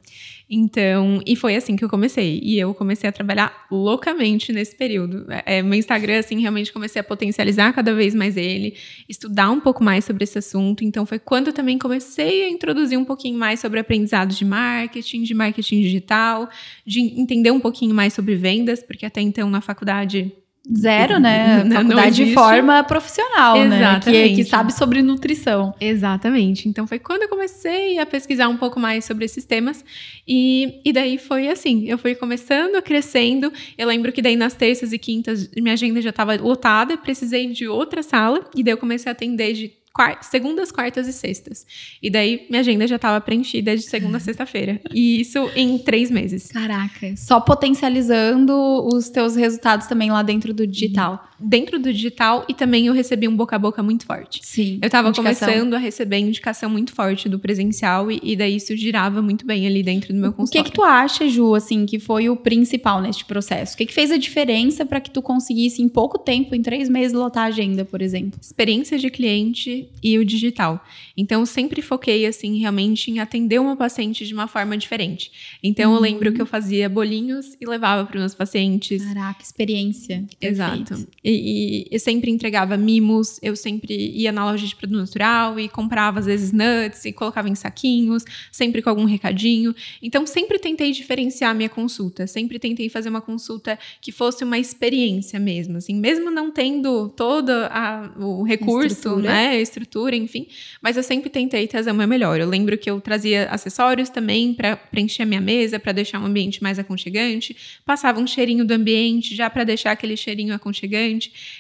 Então, e foi assim que eu comecei. E eu comecei a trabalhar loucamente nesse período. É, meu Instagram, assim, realmente comecei a potencializar cada vez mais ele, estudar um pouco mais sobre esse assunto. Então, foi quando eu também comecei a introduzir um pouquinho mais sobre aprendizados de marketing, de marketing digital, de entender um pouquinho mais sobre vendas, porque até então na faculdade Zero, né? (laughs) Não, Faculdade não de forma profissional, Exatamente. né? Que, que sabe sobre nutrição. Exatamente. Então foi quando eu comecei a pesquisar um pouco mais sobre esses temas. E, e daí foi assim, eu fui começando, crescendo. Eu lembro que daí nas terças e quintas minha agenda já estava lotada, precisei de outra sala. E daí eu comecei a atender de segundas, quartas e sextas. E daí minha agenda já estava preenchida de segunda a (laughs) sexta-feira. E isso em três meses. Caraca. Só potencializando os teus resultados também lá dentro do digital. Dentro do digital e também eu recebi um boca a boca muito forte. Sim. Eu estava começando a receber indicação muito forte do presencial e, e, daí isso girava muito bem ali dentro do meu consultório. O que que tu acha, Ju, assim, que foi o principal neste processo? O que que fez a diferença para que tu conseguisse em pouco tempo, em três meses, lotar a agenda, por exemplo? Experiência de cliente e o digital. Então, eu sempre foquei, assim, realmente em atender uma paciente de uma forma diferente. Então, uhum. eu lembro que eu fazia bolinhos e levava para os meus pacientes. Caraca, experiência. Exato. E, e, eu sempre entregava mimos, eu sempre ia na loja de produto natural e comprava, às vezes, nuts e colocava em saquinhos, sempre com algum recadinho. Então, sempre tentei diferenciar a minha consulta. Sempre tentei fazer uma consulta que fosse uma experiência mesmo, assim, mesmo não tendo todo a, o recurso, estrutura. né, estrutura, enfim, mas eu sempre tentei trazer o meu melhor. Eu lembro que eu trazia acessórios também para preencher a minha mesa, para deixar um ambiente mais aconchegante, passava um cheirinho do ambiente já para deixar aquele cheirinho aconchegante.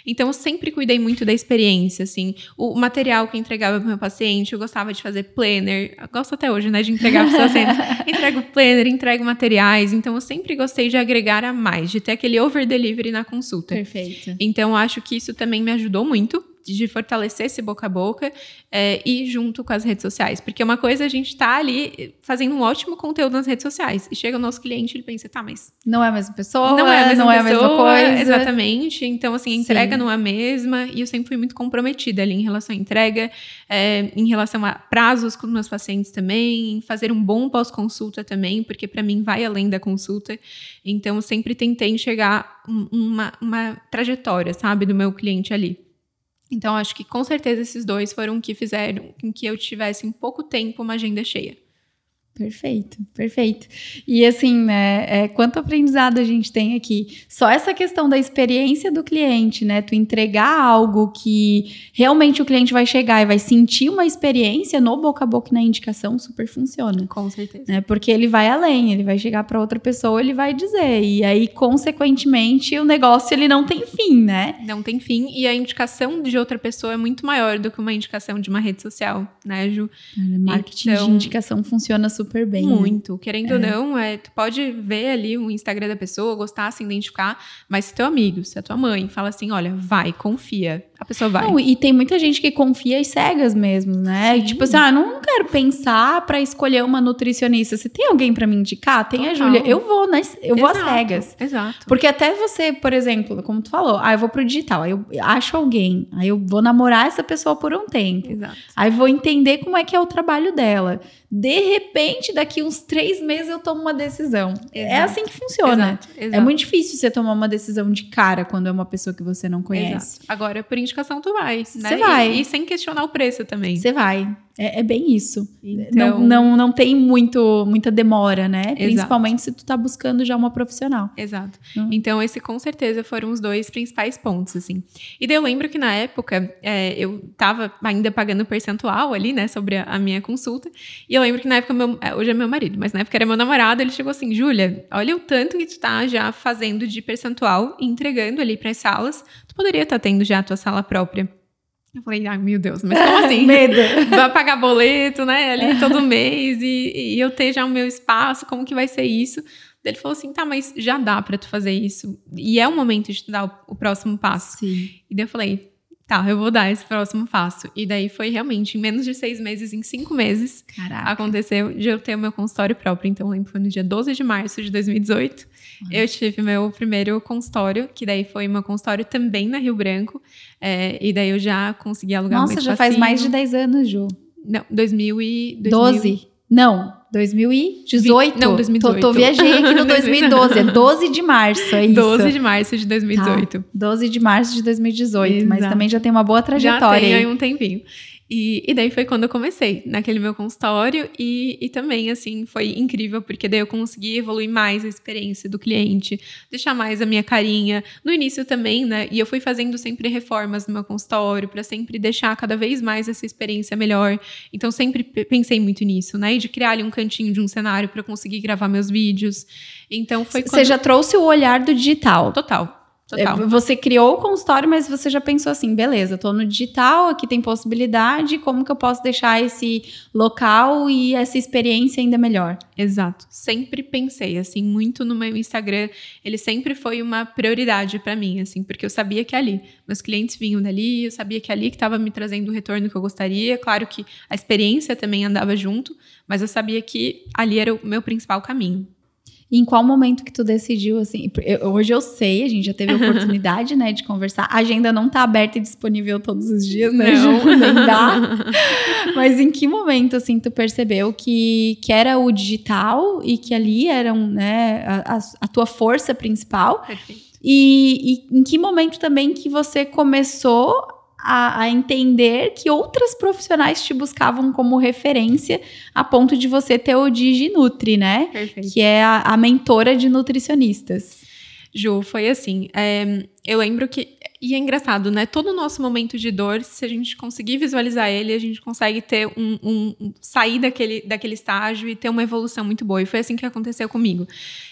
Então eu sempre cuidei muito da experiência, assim, o material que eu entregava para meu paciente, eu gostava de fazer planner, eu gosto até hoje, né, de entregar para os pacientes. (laughs) entrego planner, entrego materiais, então eu sempre gostei de agregar a mais, de ter aquele over delivery na consulta. Perfeito. Então acho que isso também me ajudou muito de fortalecer esse boca a boca é, e junto com as redes sociais. Porque uma coisa a gente tá ali fazendo um ótimo conteúdo nas redes sociais. E chega o nosso cliente e ele pensa, tá, mas. Não é a mesma pessoa, não é a mesma, não pessoa, é a mesma coisa. Exatamente. Então, assim, a entrega Sim. não é a mesma. E eu sempre fui muito comprometida ali em relação à entrega, é, em relação a prazos com meus pacientes também, em fazer um bom pós-consulta também, porque para mim vai além da consulta. Então, eu sempre tentei enxergar um- uma, uma trajetória, sabe, do meu cliente ali. Então, acho que com certeza esses dois foram o que fizeram com que eu tivesse em pouco tempo uma agenda cheia. Perfeito, perfeito. E assim, né, é, quanto aprendizado a gente tem aqui. Só essa questão da experiência do cliente, né? Tu entregar algo que realmente o cliente vai chegar e vai sentir uma experiência no boca a boca e na indicação super funciona. Com certeza. Né? Porque ele vai além, ele vai chegar para outra pessoa, ele vai dizer. E aí, consequentemente, o negócio ele não tem fim, né? Não tem fim. E a indicação de outra pessoa é muito maior do que uma indicação de uma rede social, né, Ju? Marketing Então- de indicação funciona super bem. né? Muito. Querendo ou não, é, tu pode ver ali o Instagram da pessoa, gostar, se identificar, mas se teu amigo, se a tua mãe fala assim, olha, vai, confia, a pessoa vai. Não, e tem muita gente que confia às cegas mesmo, né? Tipo assim, ah, não quero pensar pra escolher uma nutricionista. Se tem alguém pra me indicar, tem a Total. Júlia. Eu vou nas, eu vou às Exato, cegas. Exato. Porque até você, por exemplo, como tu falou, ah, eu vou pro digital, aí eu acho alguém, aí eu vou namorar essa pessoa por um tempo. Exato. Aí vou entender como é que é o trabalho dela. De repente, daqui uns três meses eu tomo uma decisão. É Exato. assim que funciona. Exato, É exato. muito difícil você tomar uma decisão de cara quando é uma pessoa que você não conhece. Agora, por indicação, tu vai. Né? Você vai. E, e sem questionar o preço também. Você vai. É, é bem isso. Então, Não, não, não tem muito, muita demora, né? Principalmente se tu tá buscando já uma profissional. Exato. Hum. Então, esse com certeza foram os dois principais pontos, assim. E daí eu lembro que na época é, eu tava ainda pagando percentual ali, né, sobre a, a minha consulta. E eu lembro que na época, meu, é, hoje é meu marido, mas na época era meu namorado, ele chegou assim: Júlia, olha o tanto que tu tá já fazendo de percentual e entregando ali para as salas. Tu poderia estar tendo já a tua sala própria. Eu falei, ai meu Deus, mas como (laughs) assim? Medo. vai pagar boleto, né, ali todo mês e, e eu ter já o meu espaço, como que vai ser isso? Ele falou assim, tá, mas já dá pra tu fazer isso. E é o momento de tu dar o, o próximo passo. Sim. E daí eu falei, tá, eu vou dar esse próximo passo. E daí foi realmente, em menos de seis meses, em cinco meses, Caraca. aconteceu de eu ter o meu consultório próprio. Então, lembro que foi no dia 12 de março de 2018. Eu tive meu primeiro consultório, que daí foi meu consultório também na Rio Branco. É, e daí eu já consegui alugar Nossa, meu já faz mais de 10 anos, Ju. Não, 2000 e... 2000 12? Não, 2018. Não, 2018. Tô, tô viajei aqui no (laughs) 2012. É 12 de março, é isso. 12 de março de 2018. 12 de março de 2018. Mas Exato. também já tem uma boa Já trajetória tem aí. aí um tempinho. E, e daí foi quando eu comecei, naquele meu consultório, e, e também, assim, foi incrível, porque daí eu consegui evoluir mais a experiência do cliente, deixar mais a minha carinha. No início também, né? E eu fui fazendo sempre reformas no meu consultório, para sempre deixar cada vez mais essa experiência melhor. Então, sempre pe- pensei muito nisso, né? E de criar ali um cantinho de um cenário para conseguir gravar meus vídeos. Então, foi Você quando... já trouxe o olhar do digital. Total, total. É, Você criou o consultório, mas você já pensou assim, beleza, tô no digital, aqui tem possibilidade, como que eu posso deixar esse local e essa experiência ainda melhor? Exato. Sempre pensei, assim, muito no meu Instagram. Ele sempre foi uma prioridade pra mim, assim, porque eu sabia que ali meus clientes vinham dali, eu sabia que ali que estava me trazendo o retorno que eu gostaria. Claro que a experiência também andava junto, mas eu sabia que ali era o meu principal caminho. E em qual momento que tu decidiu, assim, eu- hoje eu sei, a gente já teve a (laughs) oportunidade, né, de conversar, a agenda não tá aberta e disponível todos os dias, né, Não. Ju? Nem dá. (laughs) Mas em que momento, assim, tu percebeu que, que era o digital e que ali era, um, né, a, a- tua força principal? Perfeito. E, e em que momento também que você começou a, a entender que outras profissionais te buscavam como referência a ponto de você ter o DigiNutri, né? Perfeito. Que é a, a mentora de nutricionistas. Ju, foi assim. é, eu lembro que. E é engraçado, né? Todo o nosso momento de dor, se a gente conseguir visualizar ele, a gente consegue ter um, um- sair daquele, daquele estágio e ter uma evolução muito boa. E foi assim que aconteceu comigo.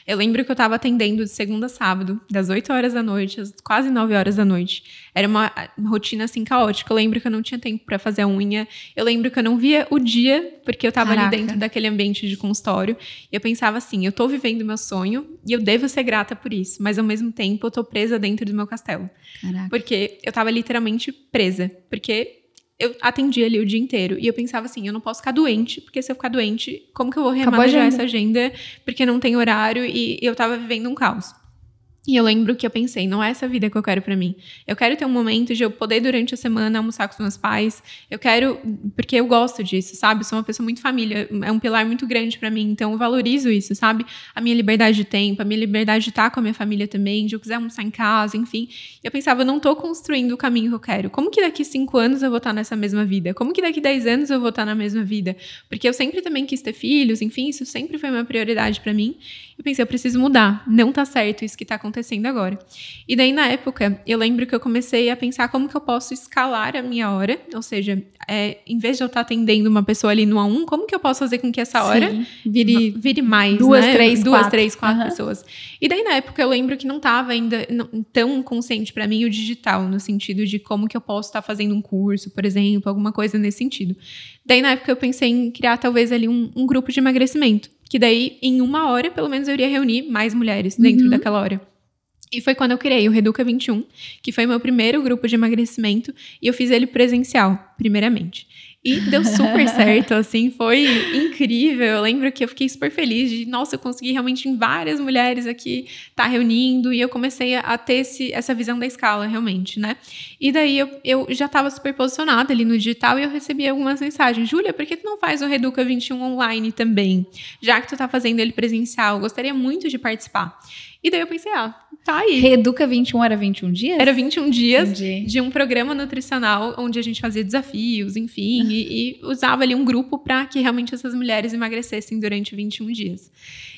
Eu lembro que eu estava atendendo de segunda a sábado, das 8 horas da noite às quase 9 horas da noite. Era uma, uma rotina assim caótica. Eu lembro que eu não tinha tempo para fazer a unha. Eu lembro que eu não via o dia, porque eu estava ali dentro daquele ambiente de consultório. E eu pensava assim: eu tô vivendo meu sonho e eu devo ser grata por isso. Mas ao mesmo tempo, eu tô presa dentro do meu meu castelo. Caraca. Porque eu tava literalmente presa. Porque eu atendia ali o dia inteiro. E eu pensava assim, eu não posso ficar doente, porque se eu ficar doente, como que eu vou remanejar agenda. essa agenda? Porque não tem horário e eu tava vivendo um caos. E eu lembro que eu pensei, não é essa vida que eu quero pra mim. Eu quero ter um momento de eu poder durante a semana almoçar com os meus pais. Eu quero, porque eu gosto disso, sabe? Sou uma pessoa muito família, é um pilar muito grande pra mim, então eu valorizo isso, sabe? A minha liberdade de tempo, a minha liberdade de estar com a minha família também, de eu quiser almoçar em casa, enfim. Eu pensava, eu não tô construindo o caminho que eu quero. Como que daqui cinco anos eu vou estar nessa mesma vida? Como que daqui dez anos eu vou estar na mesma vida? Porque eu sempre também quis ter filhos, enfim, isso sempre foi uma prioridade pra mim. Eu pensei, eu preciso mudar. Não tá certo isso que tá acontecendo agora. E daí, na época, eu lembro que eu comecei a pensar como que eu posso escalar a minha hora. Ou seja, é, em vez de eu estar atendendo uma pessoa ali no A1, como que eu posso fazer com que essa hora Sim, vire vire mais, duas, né? três, duas, quatro. três, quatro Aham. pessoas. E daí na época eu lembro que não estava ainda não- tão consciente para mim o digital no sentido de como que eu posso estar fazendo um curso, por exemplo, alguma coisa nesse sentido. Daí na época eu pensei em criar talvez ali um, um grupo de emagrecimento, que daí em uma hora pelo menos eu iria reunir mais mulheres dentro Uhum. daquela hora. E foi quando eu criei o Reduca 21, que foi meu primeiro grupo de emagrecimento, e eu fiz ele presencial, primeiramente. E deu super (laughs) certo, assim, foi incrível. Eu lembro que eu fiquei super feliz de, nossa, eu consegui realmente em várias mulheres aqui estar reunindo, e eu comecei a, ter esse, essa visão da escala, realmente, né? E daí eu, eu já estava super posicionada ali no digital e eu recebi algumas mensagens. Júlia, por que tu não faz o Reduca 21 online também? Já que tu tá fazendo ele presencial, eu gostaria muito de participar. E daí eu pensei, ah, tá aí. Reeduca 21 era 21 dias? Era 21 dias Entendi. de um programa nutricional onde a gente fazia desafios, enfim, e, e usava ali um grupo para que realmente essas mulheres emagrecessem durante 21 dias.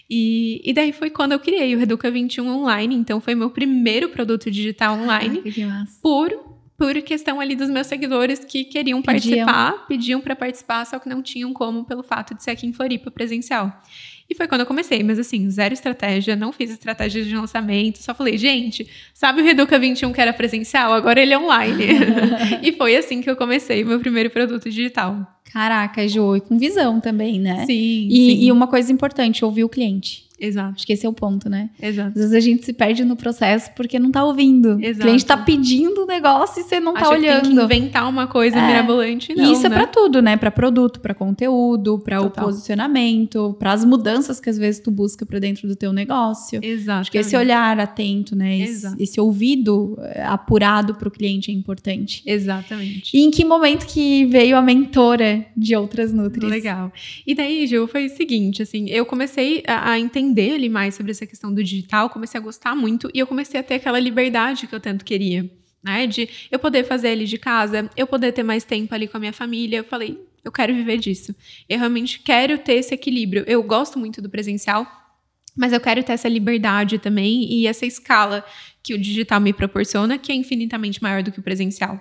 E, e daí foi quando eu criei o Reduca 21 Online, então foi meu primeiro produto digital online, Caraca, que massa. por, por questão ali dos meus seguidores que queriam Pediam. participar, pediam para participar, só que não tinham como pelo fato de ser aqui em Floripa presencial. E foi quando eu comecei, mas assim, zero estratégia, não fiz estratégia de lançamento, só falei, gente, sabe o Reduca 21 que era presencial? Agora ele é online. (laughs) e foi assim que eu comecei meu primeiro produto digital. Caraca, Ju, e com visão também, né? Sim, E, sim. e uma coisa importante, ouvir o cliente. Exato, Acho que esse é o ponto, né? exato. Às vezes a gente se perde no processo porque não tá ouvindo. Exato. O cliente tá pedindo o negócio e você não tá Acha que tem que olhando. inventar uma coisa É. mirabolante, não, e isso é né? pra tudo, né? Pra produto, pra conteúdo, pra o posicionamento, para as mudanças que às vezes tu busca pra dentro do teu negócio. Exato. Acho que esse olhar atento, né? Esse, Exato. esse ouvido eh, apurado pro cliente é importante. Exatamente. E em que momento que veio a mentora de outras Nutris? Legal. E daí, Ju, foi o seguinte, assim, eu comecei a, a entender ali mais sobre essa questão do digital, comecei a gostar muito e eu comecei a ter aquela liberdade que eu tanto queria, né? De eu poder fazer ali de casa, eu poder ter mais tempo ali com a minha família. Eu falei, eu quero viver disso. Eu realmente quero ter esse equilíbrio. Eu gosto muito do presencial, mas eu quero ter essa liberdade também e essa escala que o digital me proporciona, que é infinitamente maior do que o presencial.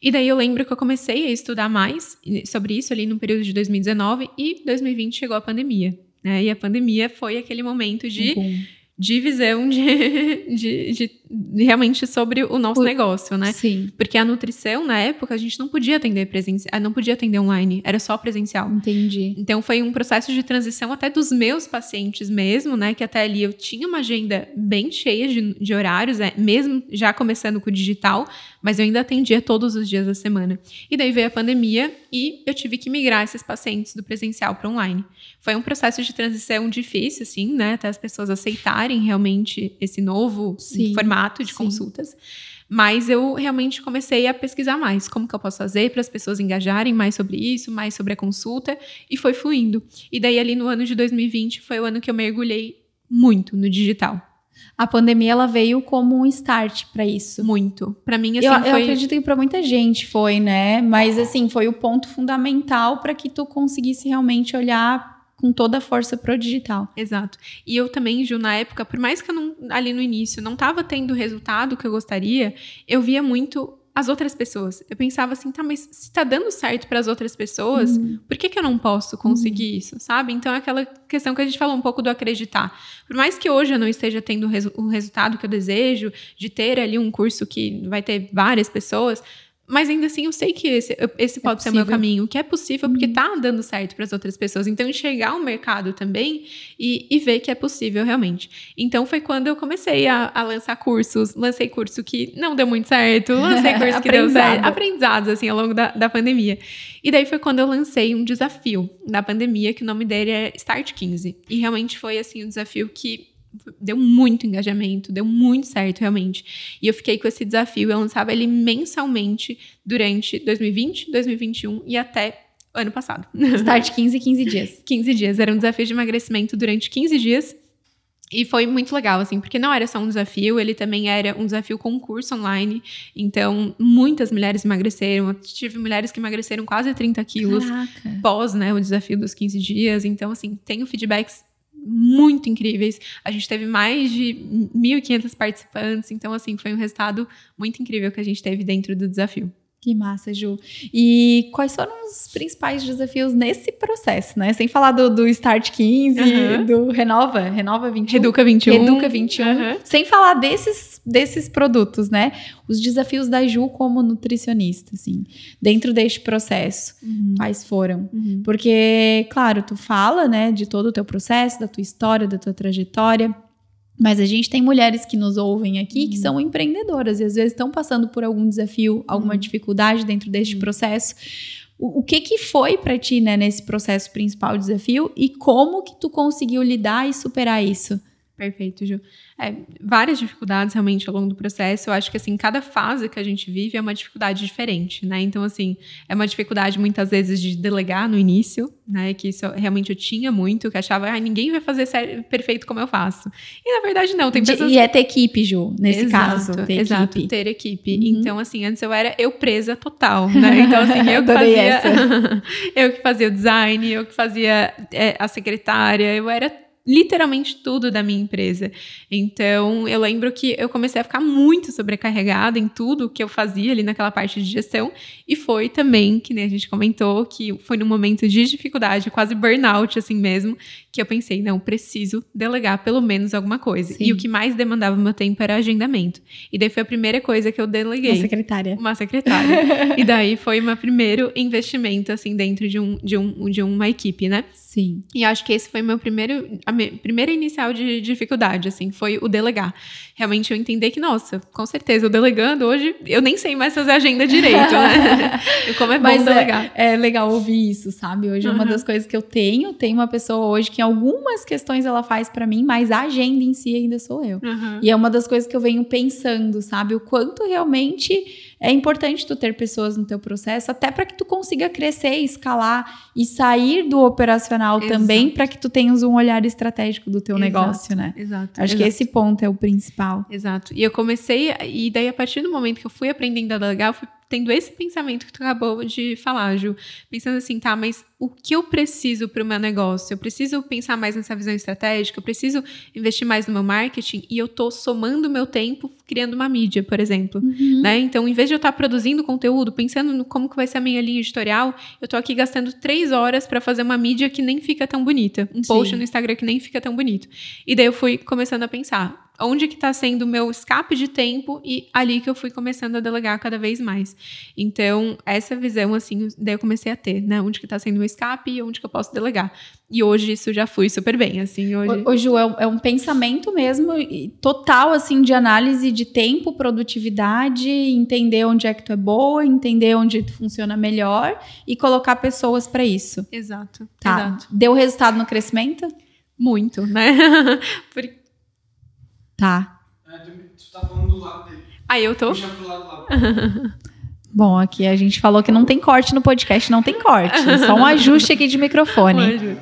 E daí eu lembro que eu comecei a estudar mais sobre isso ali no período de 2019 e 2020 chegou a pandemia. Né? E a pandemia foi aquele momento de, Bom. de visão (laughs) de, de, de- de realmente sobre o nosso O- negócio, né? Sim, Porque a nutrição, na época, a gente não podia atender presencial, não podia atender online, era só presencial. entendi. Então foi um processo de transição até dos meus pacientes mesmo, né? Que até ali eu tinha uma agenda bem cheia de, de horários, né, mesmo já começando com o digital, mas eu ainda atendia todos os dias da semana. E daí veio a pandemia e eu tive que migrar esses pacientes do presencial para online. Foi um processo de transição difícil, assim, né? Até as pessoas aceitarem realmente esse novo Sim, formato de sim. consultas. Mas eu realmente comecei a pesquisar mais como que eu posso fazer para as pessoas engajarem mais sobre isso, mais sobre a consulta, e foi fluindo. E daí ali no ano de 2020 foi o ano que eu mergulhei muito no digital, A pandemia ela veio como um start pra isso. muito. Para mim assim eu, eu foi acredito que pra muita gente foi, né? Mas assim, foi o ponto fundamental pra que tu conseguisse realmente olhar com toda a força pro digital. Exato. E eu também, Ju, na época, por mais que eu não, ali no início não estava tendo o resultado que eu gostaria, eu via muito as outras pessoas. Eu pensava assim, tá, mas se tá dando certo para as outras pessoas, Uhum. por que, que eu não posso conseguir isso, sabe? Então é aquela questão que a gente falou um pouco do acreditar. Por mais que hoje eu não esteja tendo o, resu- o resultado que eu desejo, de ter ali um curso que vai ter várias pessoas, mas ainda assim eu sei que esse, esse pode é ser o meu caminho, que é possível porque uhum. tá dando certo para as outras pessoas. Então, enxergar o mercado também e, e, ver que é possível realmente. Então, foi quando eu comecei a, a lançar cursos. Lancei curso que não deu muito certo, lancei curso que deu certo. (laughs) Aprendizados, assim, ao longo da, da pandemia. E daí foi quando eu lancei um desafio da pandemia, que o nome dele é Start 15. E realmente foi, assim, um desafio que deu muito engajamento, deu muito certo realmente. E eu fiquei com esse desafio, eu lançava ele mensalmente durante 2020, 2021 e até ano passado. (laughs) Start 15, 15 dias. 15 dias, era um desafio de emagrecimento durante 15 dias. E foi muito legal, assim, porque não era só um desafio, ele também era um desafio com um curso online. Então, muitas mulheres emagreceram. Eu tive mulheres que emagreceram quase 30 quilos Caraca. pós, né, o desafio dos 15 dias. Então, assim, tenho feedbacks muito incríveis. A gente teve mais de 1.500 participantes, então assim, foi um resultado muito incrível que a gente teve dentro do desafio. Que massa, Ju. E quais foram os principais desafios nesse processo, né? Sem falar do, do Start 15, uhum. do Renova, Renova 21. Reduca 21. Reduca 21. Uhum. Sem falar desses, desses produtos, né? Os desafios da Ju como nutricionista, assim, dentro deste processo, uhum. quais foram? Uhum. Porque, claro, tu fala, né, de todo o teu processo, da tua história, da tua trajetória, mas a gente tem mulheres que nos ouvem aqui que uhum. são empreendedoras e às vezes estão passando por algum desafio, alguma uhum. dificuldade dentro deste uhum. processo. O, o, que que foi para ti, né, nesse processo principal desafio e como que tu conseguiu lidar e superar isso? Perfeito, Ju. É, várias dificuldades realmente ao longo do processo. Eu acho que assim, cada fase que a gente vive é uma dificuldade diferente, né? Então, assim, é uma dificuldade muitas vezes de delegar no início, né? Que isso realmente eu tinha muito, que achava, ah, ninguém vai fazer perfeito como eu faço. E na verdade, não, tem pessoas. E é ter equipe, Ju, nesse exato, caso. Ter exato, equipe. ter equipe. Uhum. Então, assim, antes eu era eu presa total, né? Então, assim, (laughs) eu que fazia. (laughs) eu que fazia o design, eu que fazia é, a secretária, eu era literalmente tudo da minha empresa. Então, eu lembro que eu comecei a ficar muito sobrecarregada em tudo que eu fazia ali naquela parte de gestão, e foi também, que nem a gente comentou, que foi num momento de dificuldade, quase burnout assim mesmo, que eu pensei, não, preciso delegar pelo menos alguma coisa. Sim. E o que mais demandava meu tempo era agendamento. E daí foi a primeira coisa que eu deleguei. Uma secretária. Uma secretária. (laughs) e daí foi meu primeiro investimento, assim, dentro de, um, de, um, de uma equipe, né? Sim. E acho que esse foi meu primeiro, a primeira inicial de dificuldade, assim, foi o delegar. Realmente eu entender que, nossa, com certeza, eu delegando hoje, eu nem sei mais fazer agenda direito, né? (laughs) Como é bom Mas é, delegar. É, é, legal ouvir isso, sabe? Hoje uhum. é uma das coisas que eu tenho. Tem uma pessoa hoje que algumas questões ela faz para mim, mas a agenda em si ainda sou eu. Uhum. E é uma das coisas que eu venho pensando, sabe? O quanto realmente é importante tu ter pessoas no teu processo, até para que tu consiga crescer, escalar e sair do operacional Exato. também, para que tu tenhas um olhar estratégico do teu Exato. negócio, né? Exato. Acho Exato. que esse ponto é o principal. Exato. E eu comecei, e daí a partir do momento que eu fui aprendendo a delegar, eu fui tendo esse pensamento que tu acabou de falar, Ju. Pensando assim, tá, mas o que eu preciso para o meu negócio? Eu preciso pensar mais nessa visão estratégica, eu preciso investir mais no meu marketing e eu tô somando meu tempo criando uma mídia, por exemplo. Uhum. Né? Então, em vez de eu estar tá produzindo conteúdo, pensando no como que vai ser a minha linha editorial, eu tô aqui gastando três horas para fazer uma mídia que nem fica tão bonita. Um Sim. post no Instagram que nem fica tão bonito. E daí eu fui começando a pensar, onde que está sendo o meu escape de tempo e ali que eu fui começando a delegar cada vez mais. Então, essa visão, assim, daí eu comecei a ter, né? Onde que está sendo o meu escape e onde que eu posso delegar. E hoje isso já flui super bem, assim, hoje... Ô, Ju, é um, é um pensamento mesmo total, assim, de análise de tempo, produtividade, entender onde é que tu é boa, entender onde tu funciona melhor e colocar pessoas para isso. Exato, tá. exato. Deu resultado no crescimento? Muito, né? (laughs) Porque Tá. É, tu, tá falando do lado dele. Ah, eu tô? Puxa pro lado lá. (laughs) Bom, aqui a gente falou que não tem corte no podcast, não tem corte. Só um ajuste aqui de microfone.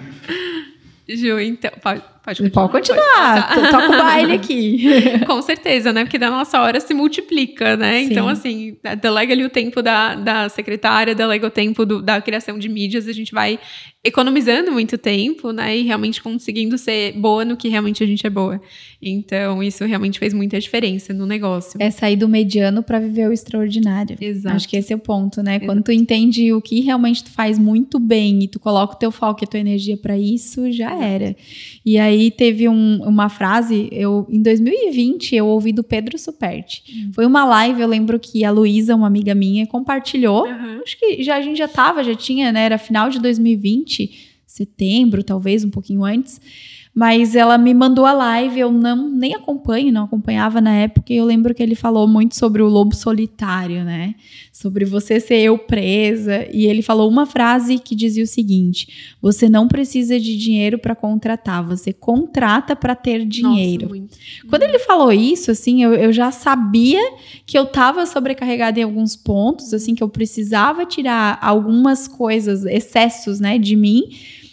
(laughs) Ju, então, pode, pode continuar. Pode continuar. Pode, Toca o baile aqui. (laughs) Com certeza, né? Porque da nossa hora se multiplica, né? Sim. Então, assim, delega ali o tempo da, da secretária, delega o tempo do, da criação de mídias, a gente vai economizando muito tempo, né? E realmente conseguindo ser boa no que realmente a gente é boa. Então, isso realmente fez muita diferença no negócio. É sair do mediano para viver o extraordinário. Exato. Acho que esse é o ponto, né? Exato. Quando tu entende o que realmente tu faz muito bem e tu coloca o teu foco e a tua energia para isso, já era. E aí aí teve um- uma frase, eu em 2020 eu ouvi do Pedro Superti. Hum. Foi uma live, eu lembro que a Luísa, uma amiga minha, compartilhou. Aham. Acho que já a gente já tava, já tinha, né? Era final de 2020, setembro, talvez um pouquinho antes. Mas ela me mandou a live, eu não nem acompanho, não acompanhava na época, e eu lembro que ele falou muito sobre o lobo solitário, né? Sobre você ser eu presa, e ele falou uma frase que dizia o seguinte: você não precisa de dinheiro para contratar, você contrata para ter dinheiro. Nossa. Quando ele falou isso, assim, eu, eu já sabia que eu tava sobrecarregada em alguns pontos, assim, que eu precisava tirar algumas coisas, excessos, né, de mim.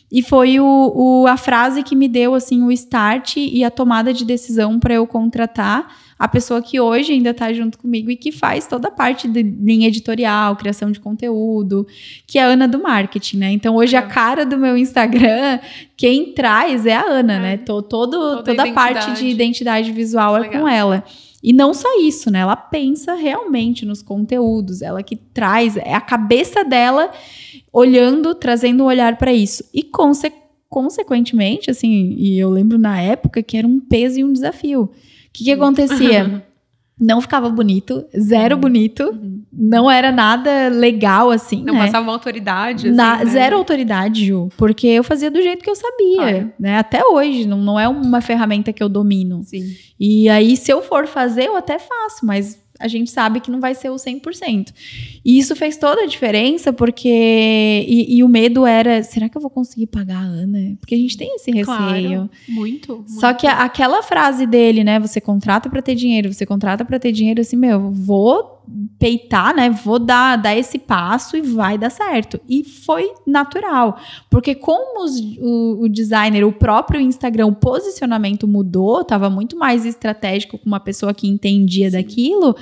E foi o, o- a frase que me deu, assim, o start e a tomada de decisão para eu contratar a pessoa que hoje ainda tá junto comigo e que faz toda a parte de linha editorial, criação de conteúdo, que é a Ana do marketing, né? Então hoje a Legal. cara do meu Instagram, quem traz é a Ana, É. né? To- todo, Toda a toda a parte de identidade. visual é Legal. com ela. E não só isso, né? Ela pensa realmente nos conteúdos, ela que traz, é a cabeça dela olhando, trazendo um olhar para isso. E conse consequentemente, assim, e eu lembro na época que era um peso e um desafio. O que, que acontecia? Não ficava bonito, zero Uhum. bonito, Uhum. não era nada legal assim, Não né? passava uma autoridade. Na- assim, né? Zero autoridade, Ju, porque eu fazia do jeito que eu sabia, né? Até hoje, não, não é uma ferramenta que eu domino. Sim. E aí, se eu for fazer, eu até faço, mas a gente sabe que não vai ser o 100%. E isso fez toda a diferença, porque. E, e o medo era: será que eu vou conseguir pagar a Ana? Porque a gente tem esse receio. Claro. Muito. Só muito. que a- aquela frase dele, né? Você contrata pra ter dinheiro, você contrata pra ter dinheiro, assim, meu, vou peitar, né? Vou dar, dar esse passo e vai dar certo. E foi natural. Porque como os- o, o designer, o próprio Instagram, o posicionamento mudou, tava muito mais estratégico com uma pessoa que entendia Sim. daquilo,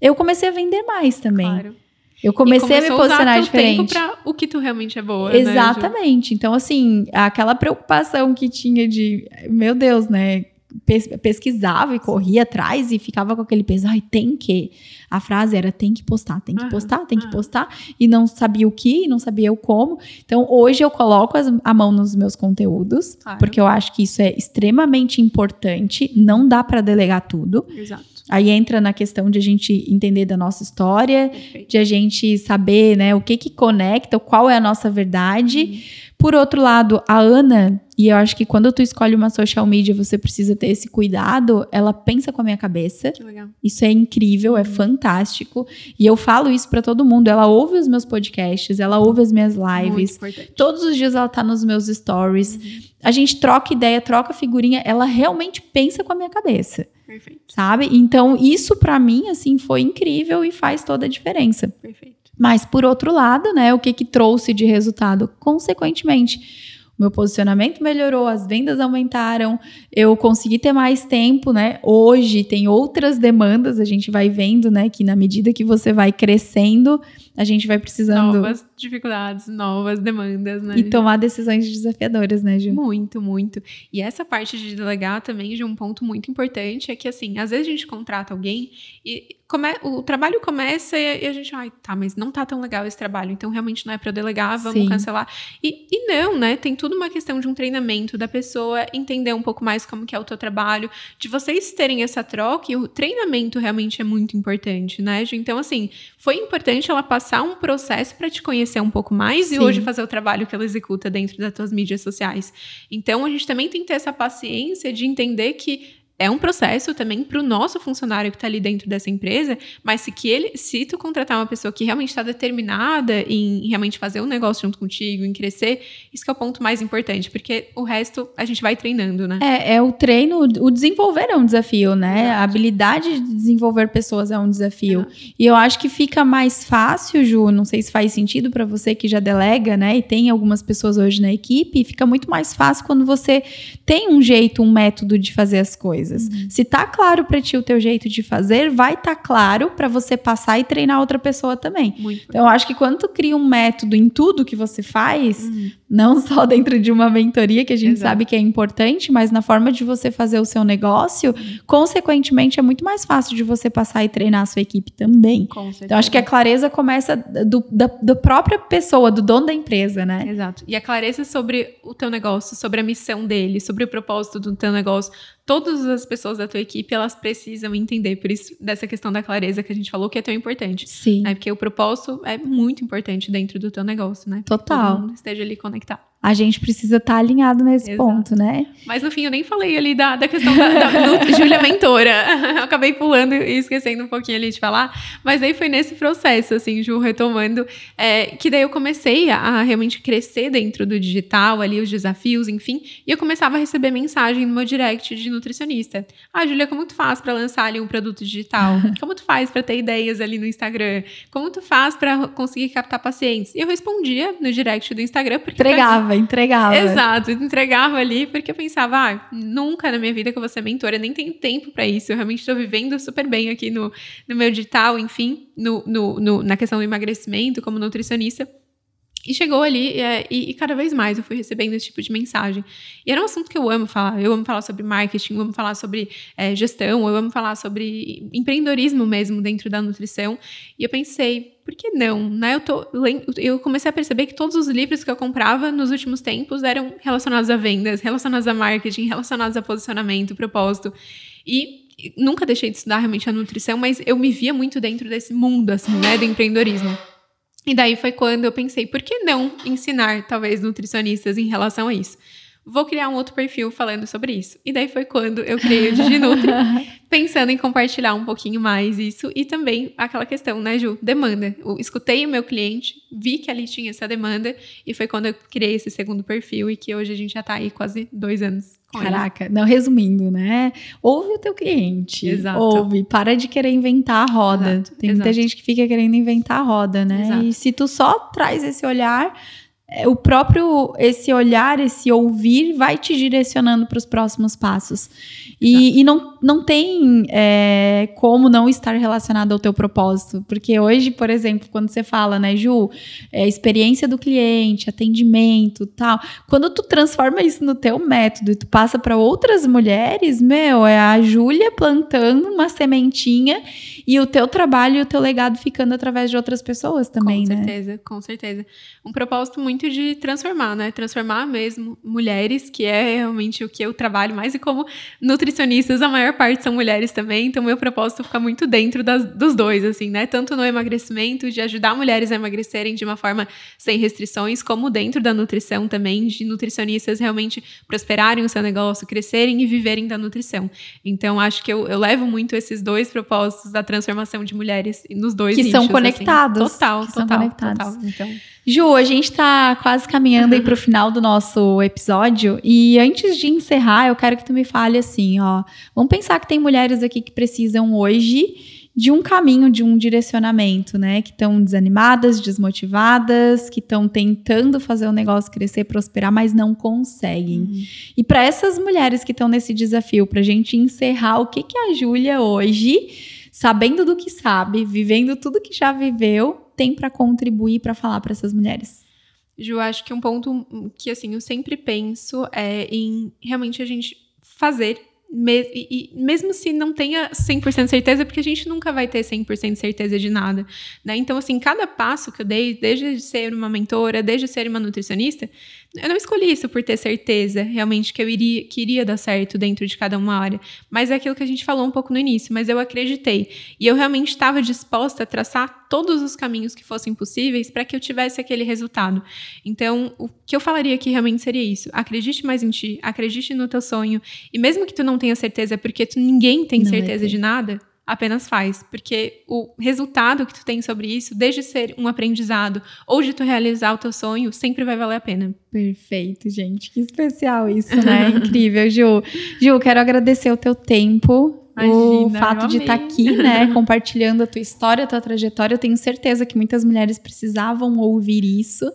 eu comecei a vender mais também. Claro. Eu comecei a me posicionar usar teu tempo diferente. pra o que tu realmente é boa. né? Exatamente. então, assim, aquela preocupação que tinha de, meu Deus, né? Pes- pesquisava e corria atrás e ficava com aquele peso, ai, tem que. A frase era tem que postar, tem que postar, tem que postar. E não sabia o que, não sabia o como. Então, hoje eu coloco as- a mão nos meus conteúdos, Claro. porque eu acho que isso é extremamente importante. Não dá para delegar tudo. Exato. Aí entra na questão de a gente entender da nossa história, Perfeito. de a gente saber, né, o que que conecta, qual é a nossa verdade. Por outro lado, a Ana, e eu acho que quando tu escolhe uma social media, você precisa ter esse cuidado, ela pensa com a minha cabeça. Que legal. Isso é incrível, é fantástico. E eu falo isso pra todo mundo. Ela ouve os meus podcasts, ela ouve as minhas lives. Todos os dias ela tá nos meus stories. A gente troca ideia, troca figurinha. Ela realmente pensa com a minha cabeça, Perfeito. sabe? Então, isso pra mim, assim, foi incrível e faz toda a diferença. Perfeito. Mas, por outro lado, né, o que, que trouxe de resultado? Consequentemente, meu posicionamento melhorou, as vendas aumentaram, eu consegui ter mais tempo, né? Hoje tem outras demandas, a gente vai vendo, né, que na medida que você vai crescendo, a gente vai precisando Novas dificuldades, novas demandas, né? e tomar decisões desafiadoras, né, Ju? Muito, muito. E essa parte de delegar também de um ponto muito importante é que, assim, às vezes a gente contrata alguém e come- o trabalho começa e a gente, ai, tá, mas não tá tão legal esse trabalho, então realmente não é pra eu delegar, vamos Sim. cancelar. E, e não, né? Tem tudo uma questão de um treinamento da pessoa entender um pouco mais como que é o teu trabalho, de vocês terem essa troca e o treinamento realmente é muito importante, né, Ju? Então, assim, foi importante ela passar um processo para te conhecer um pouco mais Sim. e hoje fazer o trabalho que ela executa dentro das tuas mídias sociais. Então, a gente também tem que ter essa paciência de entender que é um processo também para o nosso funcionário que está ali dentro dessa empresa, mas se que ele, se tu contratar uma pessoa que realmente está determinada em realmente fazer um negócio junto contigo, em crescer, isso que é o ponto mais importante, porque o resto a gente vai treinando, né? É, é o treino, o desenvolver é um desafio, né? Exato. A habilidade de desenvolver pessoas é um desafio. E eu acho que fica mais fácil, Ju, não sei se faz sentido para você que já delega, né? E tem algumas pessoas hoje na equipe, fica muito mais fácil quando você tem um jeito, um método de fazer as coisas. Se tá claro para ti o teu jeito de fazer, vai tá claro para você passar e treinar outra pessoa também. Muito Então, eu acho que quando tu cria um método em tudo que você faz, Uhum. Não (laughs) só dentro de uma mentoria, que a gente Exato. sabe que é importante, mas na forma de você fazer o seu negócio, consequentemente, é muito mais fácil de você passar e treinar a sua equipe também. Com certeza. Então, acho que a clareza começa do, da, da própria pessoa, do dono da empresa, né? Exato. E a clareza sobre o teu negócio, sobre a missão dele, sobre o propósito do teu negócio. Todas as pessoas da tua equipe, elas precisam entender. Por isso, dessa questão da clareza que a gente falou, que é tão importante. Sim. Né? Porque o propósito é muito importante dentro do teu negócio, né? Que Total. Todo mundo esteja ali conectado. A gente precisa estar alinhado nesse Exato. ponto, né? Mas no fim, eu nem falei ali da, da questão da, da do (laughs) Júlia Mentora. (laughs) Eu acabei pulando e esquecendo um pouquinho ali de falar. Mas aí foi nesse processo, assim, Ju, retomando, é, que daí eu comecei a, a realmente crescer dentro do digital, ali, os desafios, enfim. E eu começava a receber mensagem no meu direct de nutricionista. Ah, Júlia, como tu faz para lançar ali um produto digital? (laughs) Como tu faz para ter ideias ali no Instagram? Como tu faz para conseguir captar pacientes? E eu respondia no direct do Instagram, porque mim- Entregava, entregava. Exato, entregava ali porque eu pensava, ah, nunca na minha vida que eu vou ser mentora, nem tenho tempo pra isso. Eu realmente estou vivendo super bem aqui no, no meu digital, enfim, no, no, no- na questão do emagrecimento, como nutricionista. E chegou ali, é, e, e cada vez mais eu fui recebendo esse tipo de mensagem. E era um assunto que eu amo falar. Eu amo falar sobre marketing, eu amo falar sobre é, gestão, eu amo falar sobre empreendedorismo mesmo dentro da nutrição. E eu pensei, por que não? Né? Eu, tô, eu comecei a perceber que todos os livros que eu comprava nos últimos tempos eram relacionados a vendas, relacionados a marketing, relacionados a posicionamento, propósito. E nunca deixei de estudar realmente a nutrição, mas eu me via muito dentro desse mundo, assim, né, do empreendedorismo. E daí foi quando eu pensei, por que não ensinar, talvez, nutricionistas em relação a isso? Vou criar um outro perfil falando sobre isso. E daí foi quando eu criei o DigiNutri, (laughs) pensando em compartilhar um pouquinho mais isso e também aquela questão, né, Ju? Demanda. Eu escutei o meu cliente, vi que ali tinha essa demanda e foi quando eu criei esse segundo perfil e que hoje a gente já tá aí quase dois anos. Caraca, não, resumindo, né? Ouve o teu cliente. Exato. Ouve, para de querer inventar a roda. Exato, Tem muita exato. gente que fica querendo inventar a roda, né? Exato. E se tu só traz esse olhar, o próprio esse olhar, esse ouvir, vai te direcionando para os próximos passos. E, e não, não tem é, como não estar relacionado ao teu propósito. Porque hoje, por exemplo, quando você fala, né, Ju, é, experiência do cliente, atendimento, tal. Quando tu transforma isso no teu método e tu passa para outras mulheres, meu, é a Júlia plantando uma sementinha e o teu trabalho e o teu legado ficando através de outras pessoas também, com né? certeza, com certeza. Um propósito muito de transformar, né? Transformar mesmo mulheres, que é realmente o que eu trabalho mais, e como nutricionistas, a maior parte são mulheres também, então meu propósito fica muito dentro das- dos dois, assim, né? Tanto no emagrecimento, de ajudar mulheres a emagrecerem de uma forma sem restrições, como dentro da nutrição também, de nutricionistas realmente prosperarem o seu negócio, crescerem e viverem da nutrição. Então, acho que eu, eu levo muito esses dois propósitos da transformação de mulheres nos dois Que são nichos, assim. conectados, Total, que são total, conectados. total. Então, Ju, a gente tá quase caminhando aí pro final do nosso episódio e antes de encerrar, eu quero que tu me fale assim, ó, vamos pensar que tem mulheres aqui que precisam hoje de um caminho, de um direcionamento, né? Que estão desanimadas, desmotivadas, que estão tentando fazer o negócio crescer, prosperar, mas não conseguem. E para essas mulheres que estão nesse desafio, pra gente encerrar, o que que a Júlia hoje, sabendo do que sabe, vivendo tudo que já viveu, tem para contribuir para falar para essas mulheres? Ju, acho que um ponto que assim eu sempre penso é em realmente a gente fazer me- e, e mesmo se não tenha 100% certeza, porque a gente nunca vai ter 100% certeza de nada, né? Então, assim, cada passo que eu dei, desde ser uma mentora, desde ser uma nutricionista, eu não escolhi isso por ter certeza realmente que eu iria, que iria dar certo dentro de cada uma área. Mas é aquilo que a gente falou um pouco no início, mas eu acreditei. E eu realmente estava disposta a traçar todos os caminhos que fossem possíveis para que eu tivesse aquele resultado. Então, o que eu falaria aqui realmente seria isso. Acredite mais em ti, acredite no teu sonho. E mesmo que tu não tenha certeza, porque tu, ninguém tem Não certeza de nada, apenas faz. Porque o resultado que tu tem sobre isso, desde ser um aprendizado ou de tu realizar o teu sonho, sempre vai valer a pena. Perfeito, gente. Que especial isso, né? (laughs) Incrível, Ju. Ju, quero agradecer o teu tempo. o Imagina, fato eu de estar amei. aqui, né, (laughs) compartilhando a tua história, a tua trajetória. Eu tenho certeza que muitas mulheres precisavam ouvir isso.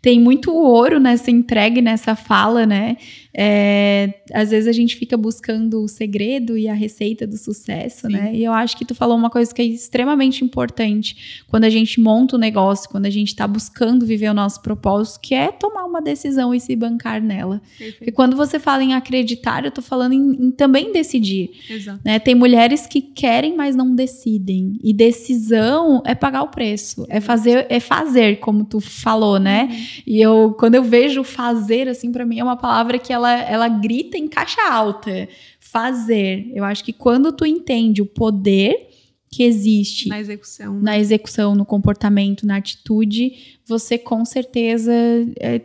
tem muito ouro nessa entregue, nessa fala, né? É, às vezes a gente fica buscando o segredo e a receita do sucesso, Sim. né? E eu acho que tu falou uma coisa que é extremamente importante quando a gente monta um negócio, quando a gente está buscando viver o nosso propósito, que é tomar uma decisão e se bancar nela. E quando você fala em acreditar, eu tô falando em, em também decidir. Exato. Né? Tem mulheres que querem, mas não decidem. E decisão é pagar o preço. É fazer, é fazer, como tu falou, né? E eu, quando eu vejo fazer, assim, para mim é uma palavra que ela, ela grita em caixa alta. Fazer. Eu acho que quando tu entende o poder que existe Na execução. né? na execução, no comportamento, na atitude, você com certeza é,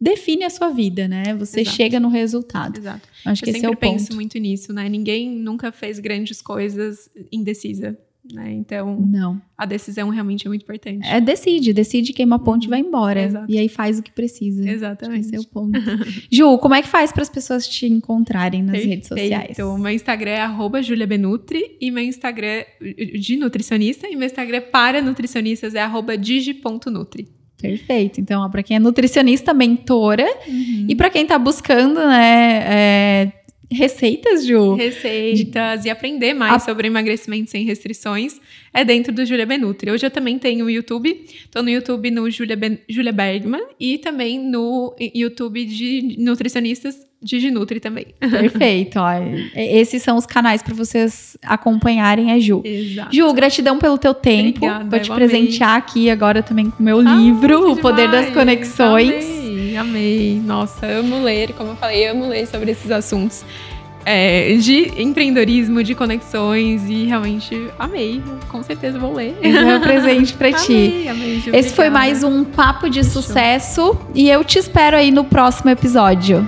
define a sua vida, né? Você Exato. chega no resultado. Exato. Acho que eu esse sempre é o ponto. penso muito nisso, né? Ninguém nunca fez grandes coisas indecisa, né? Então, Não. a decisão realmente é muito importante. É, decide, decide, queima a ponte e vai embora. Exato. E aí faz o que precisa. Exatamente. Esse é o ponto. (laughs) Ju, como é que faz para as pessoas te encontrarem nas redes sociais? Então, meu Instagram é arroba juliabenutri e meu Instagram de nutricionista e meu Instagram para nutricionistas é arroba digi.nutri. Perfeito. Então, para quem é nutricionista, mentora. Uhum. E para quem tá buscando, né, é, receitas, Ju. receitas e aprender mais A- sobre emagrecimento sem restrições é dentro do Julia Benutri. Hoje eu também tenho o YouTube, tô no YouTube no Julia, ben, Julia Bergman e também no YouTube de nutricionistas de Nutri também. Perfeito. Ó. Esses são os canais para vocês acompanharem a Ju. Exato. Ju, gratidão pelo teu tempo. Obrigada, Vou te eu amei. presentear aqui agora também com o meu Ah, livro, O Poder das. Conexões. Amei, amei. Nossa, amo ler, como eu falei, amo ler sobre esses assuntos é, de empreendedorismo, de conexões e realmente amei. Com certeza vou ler. Esse é o presente para (laughs) ti. Amei, amei, Esse foi mais um Papo de. Sucesso e eu te espero aí no próximo episódio.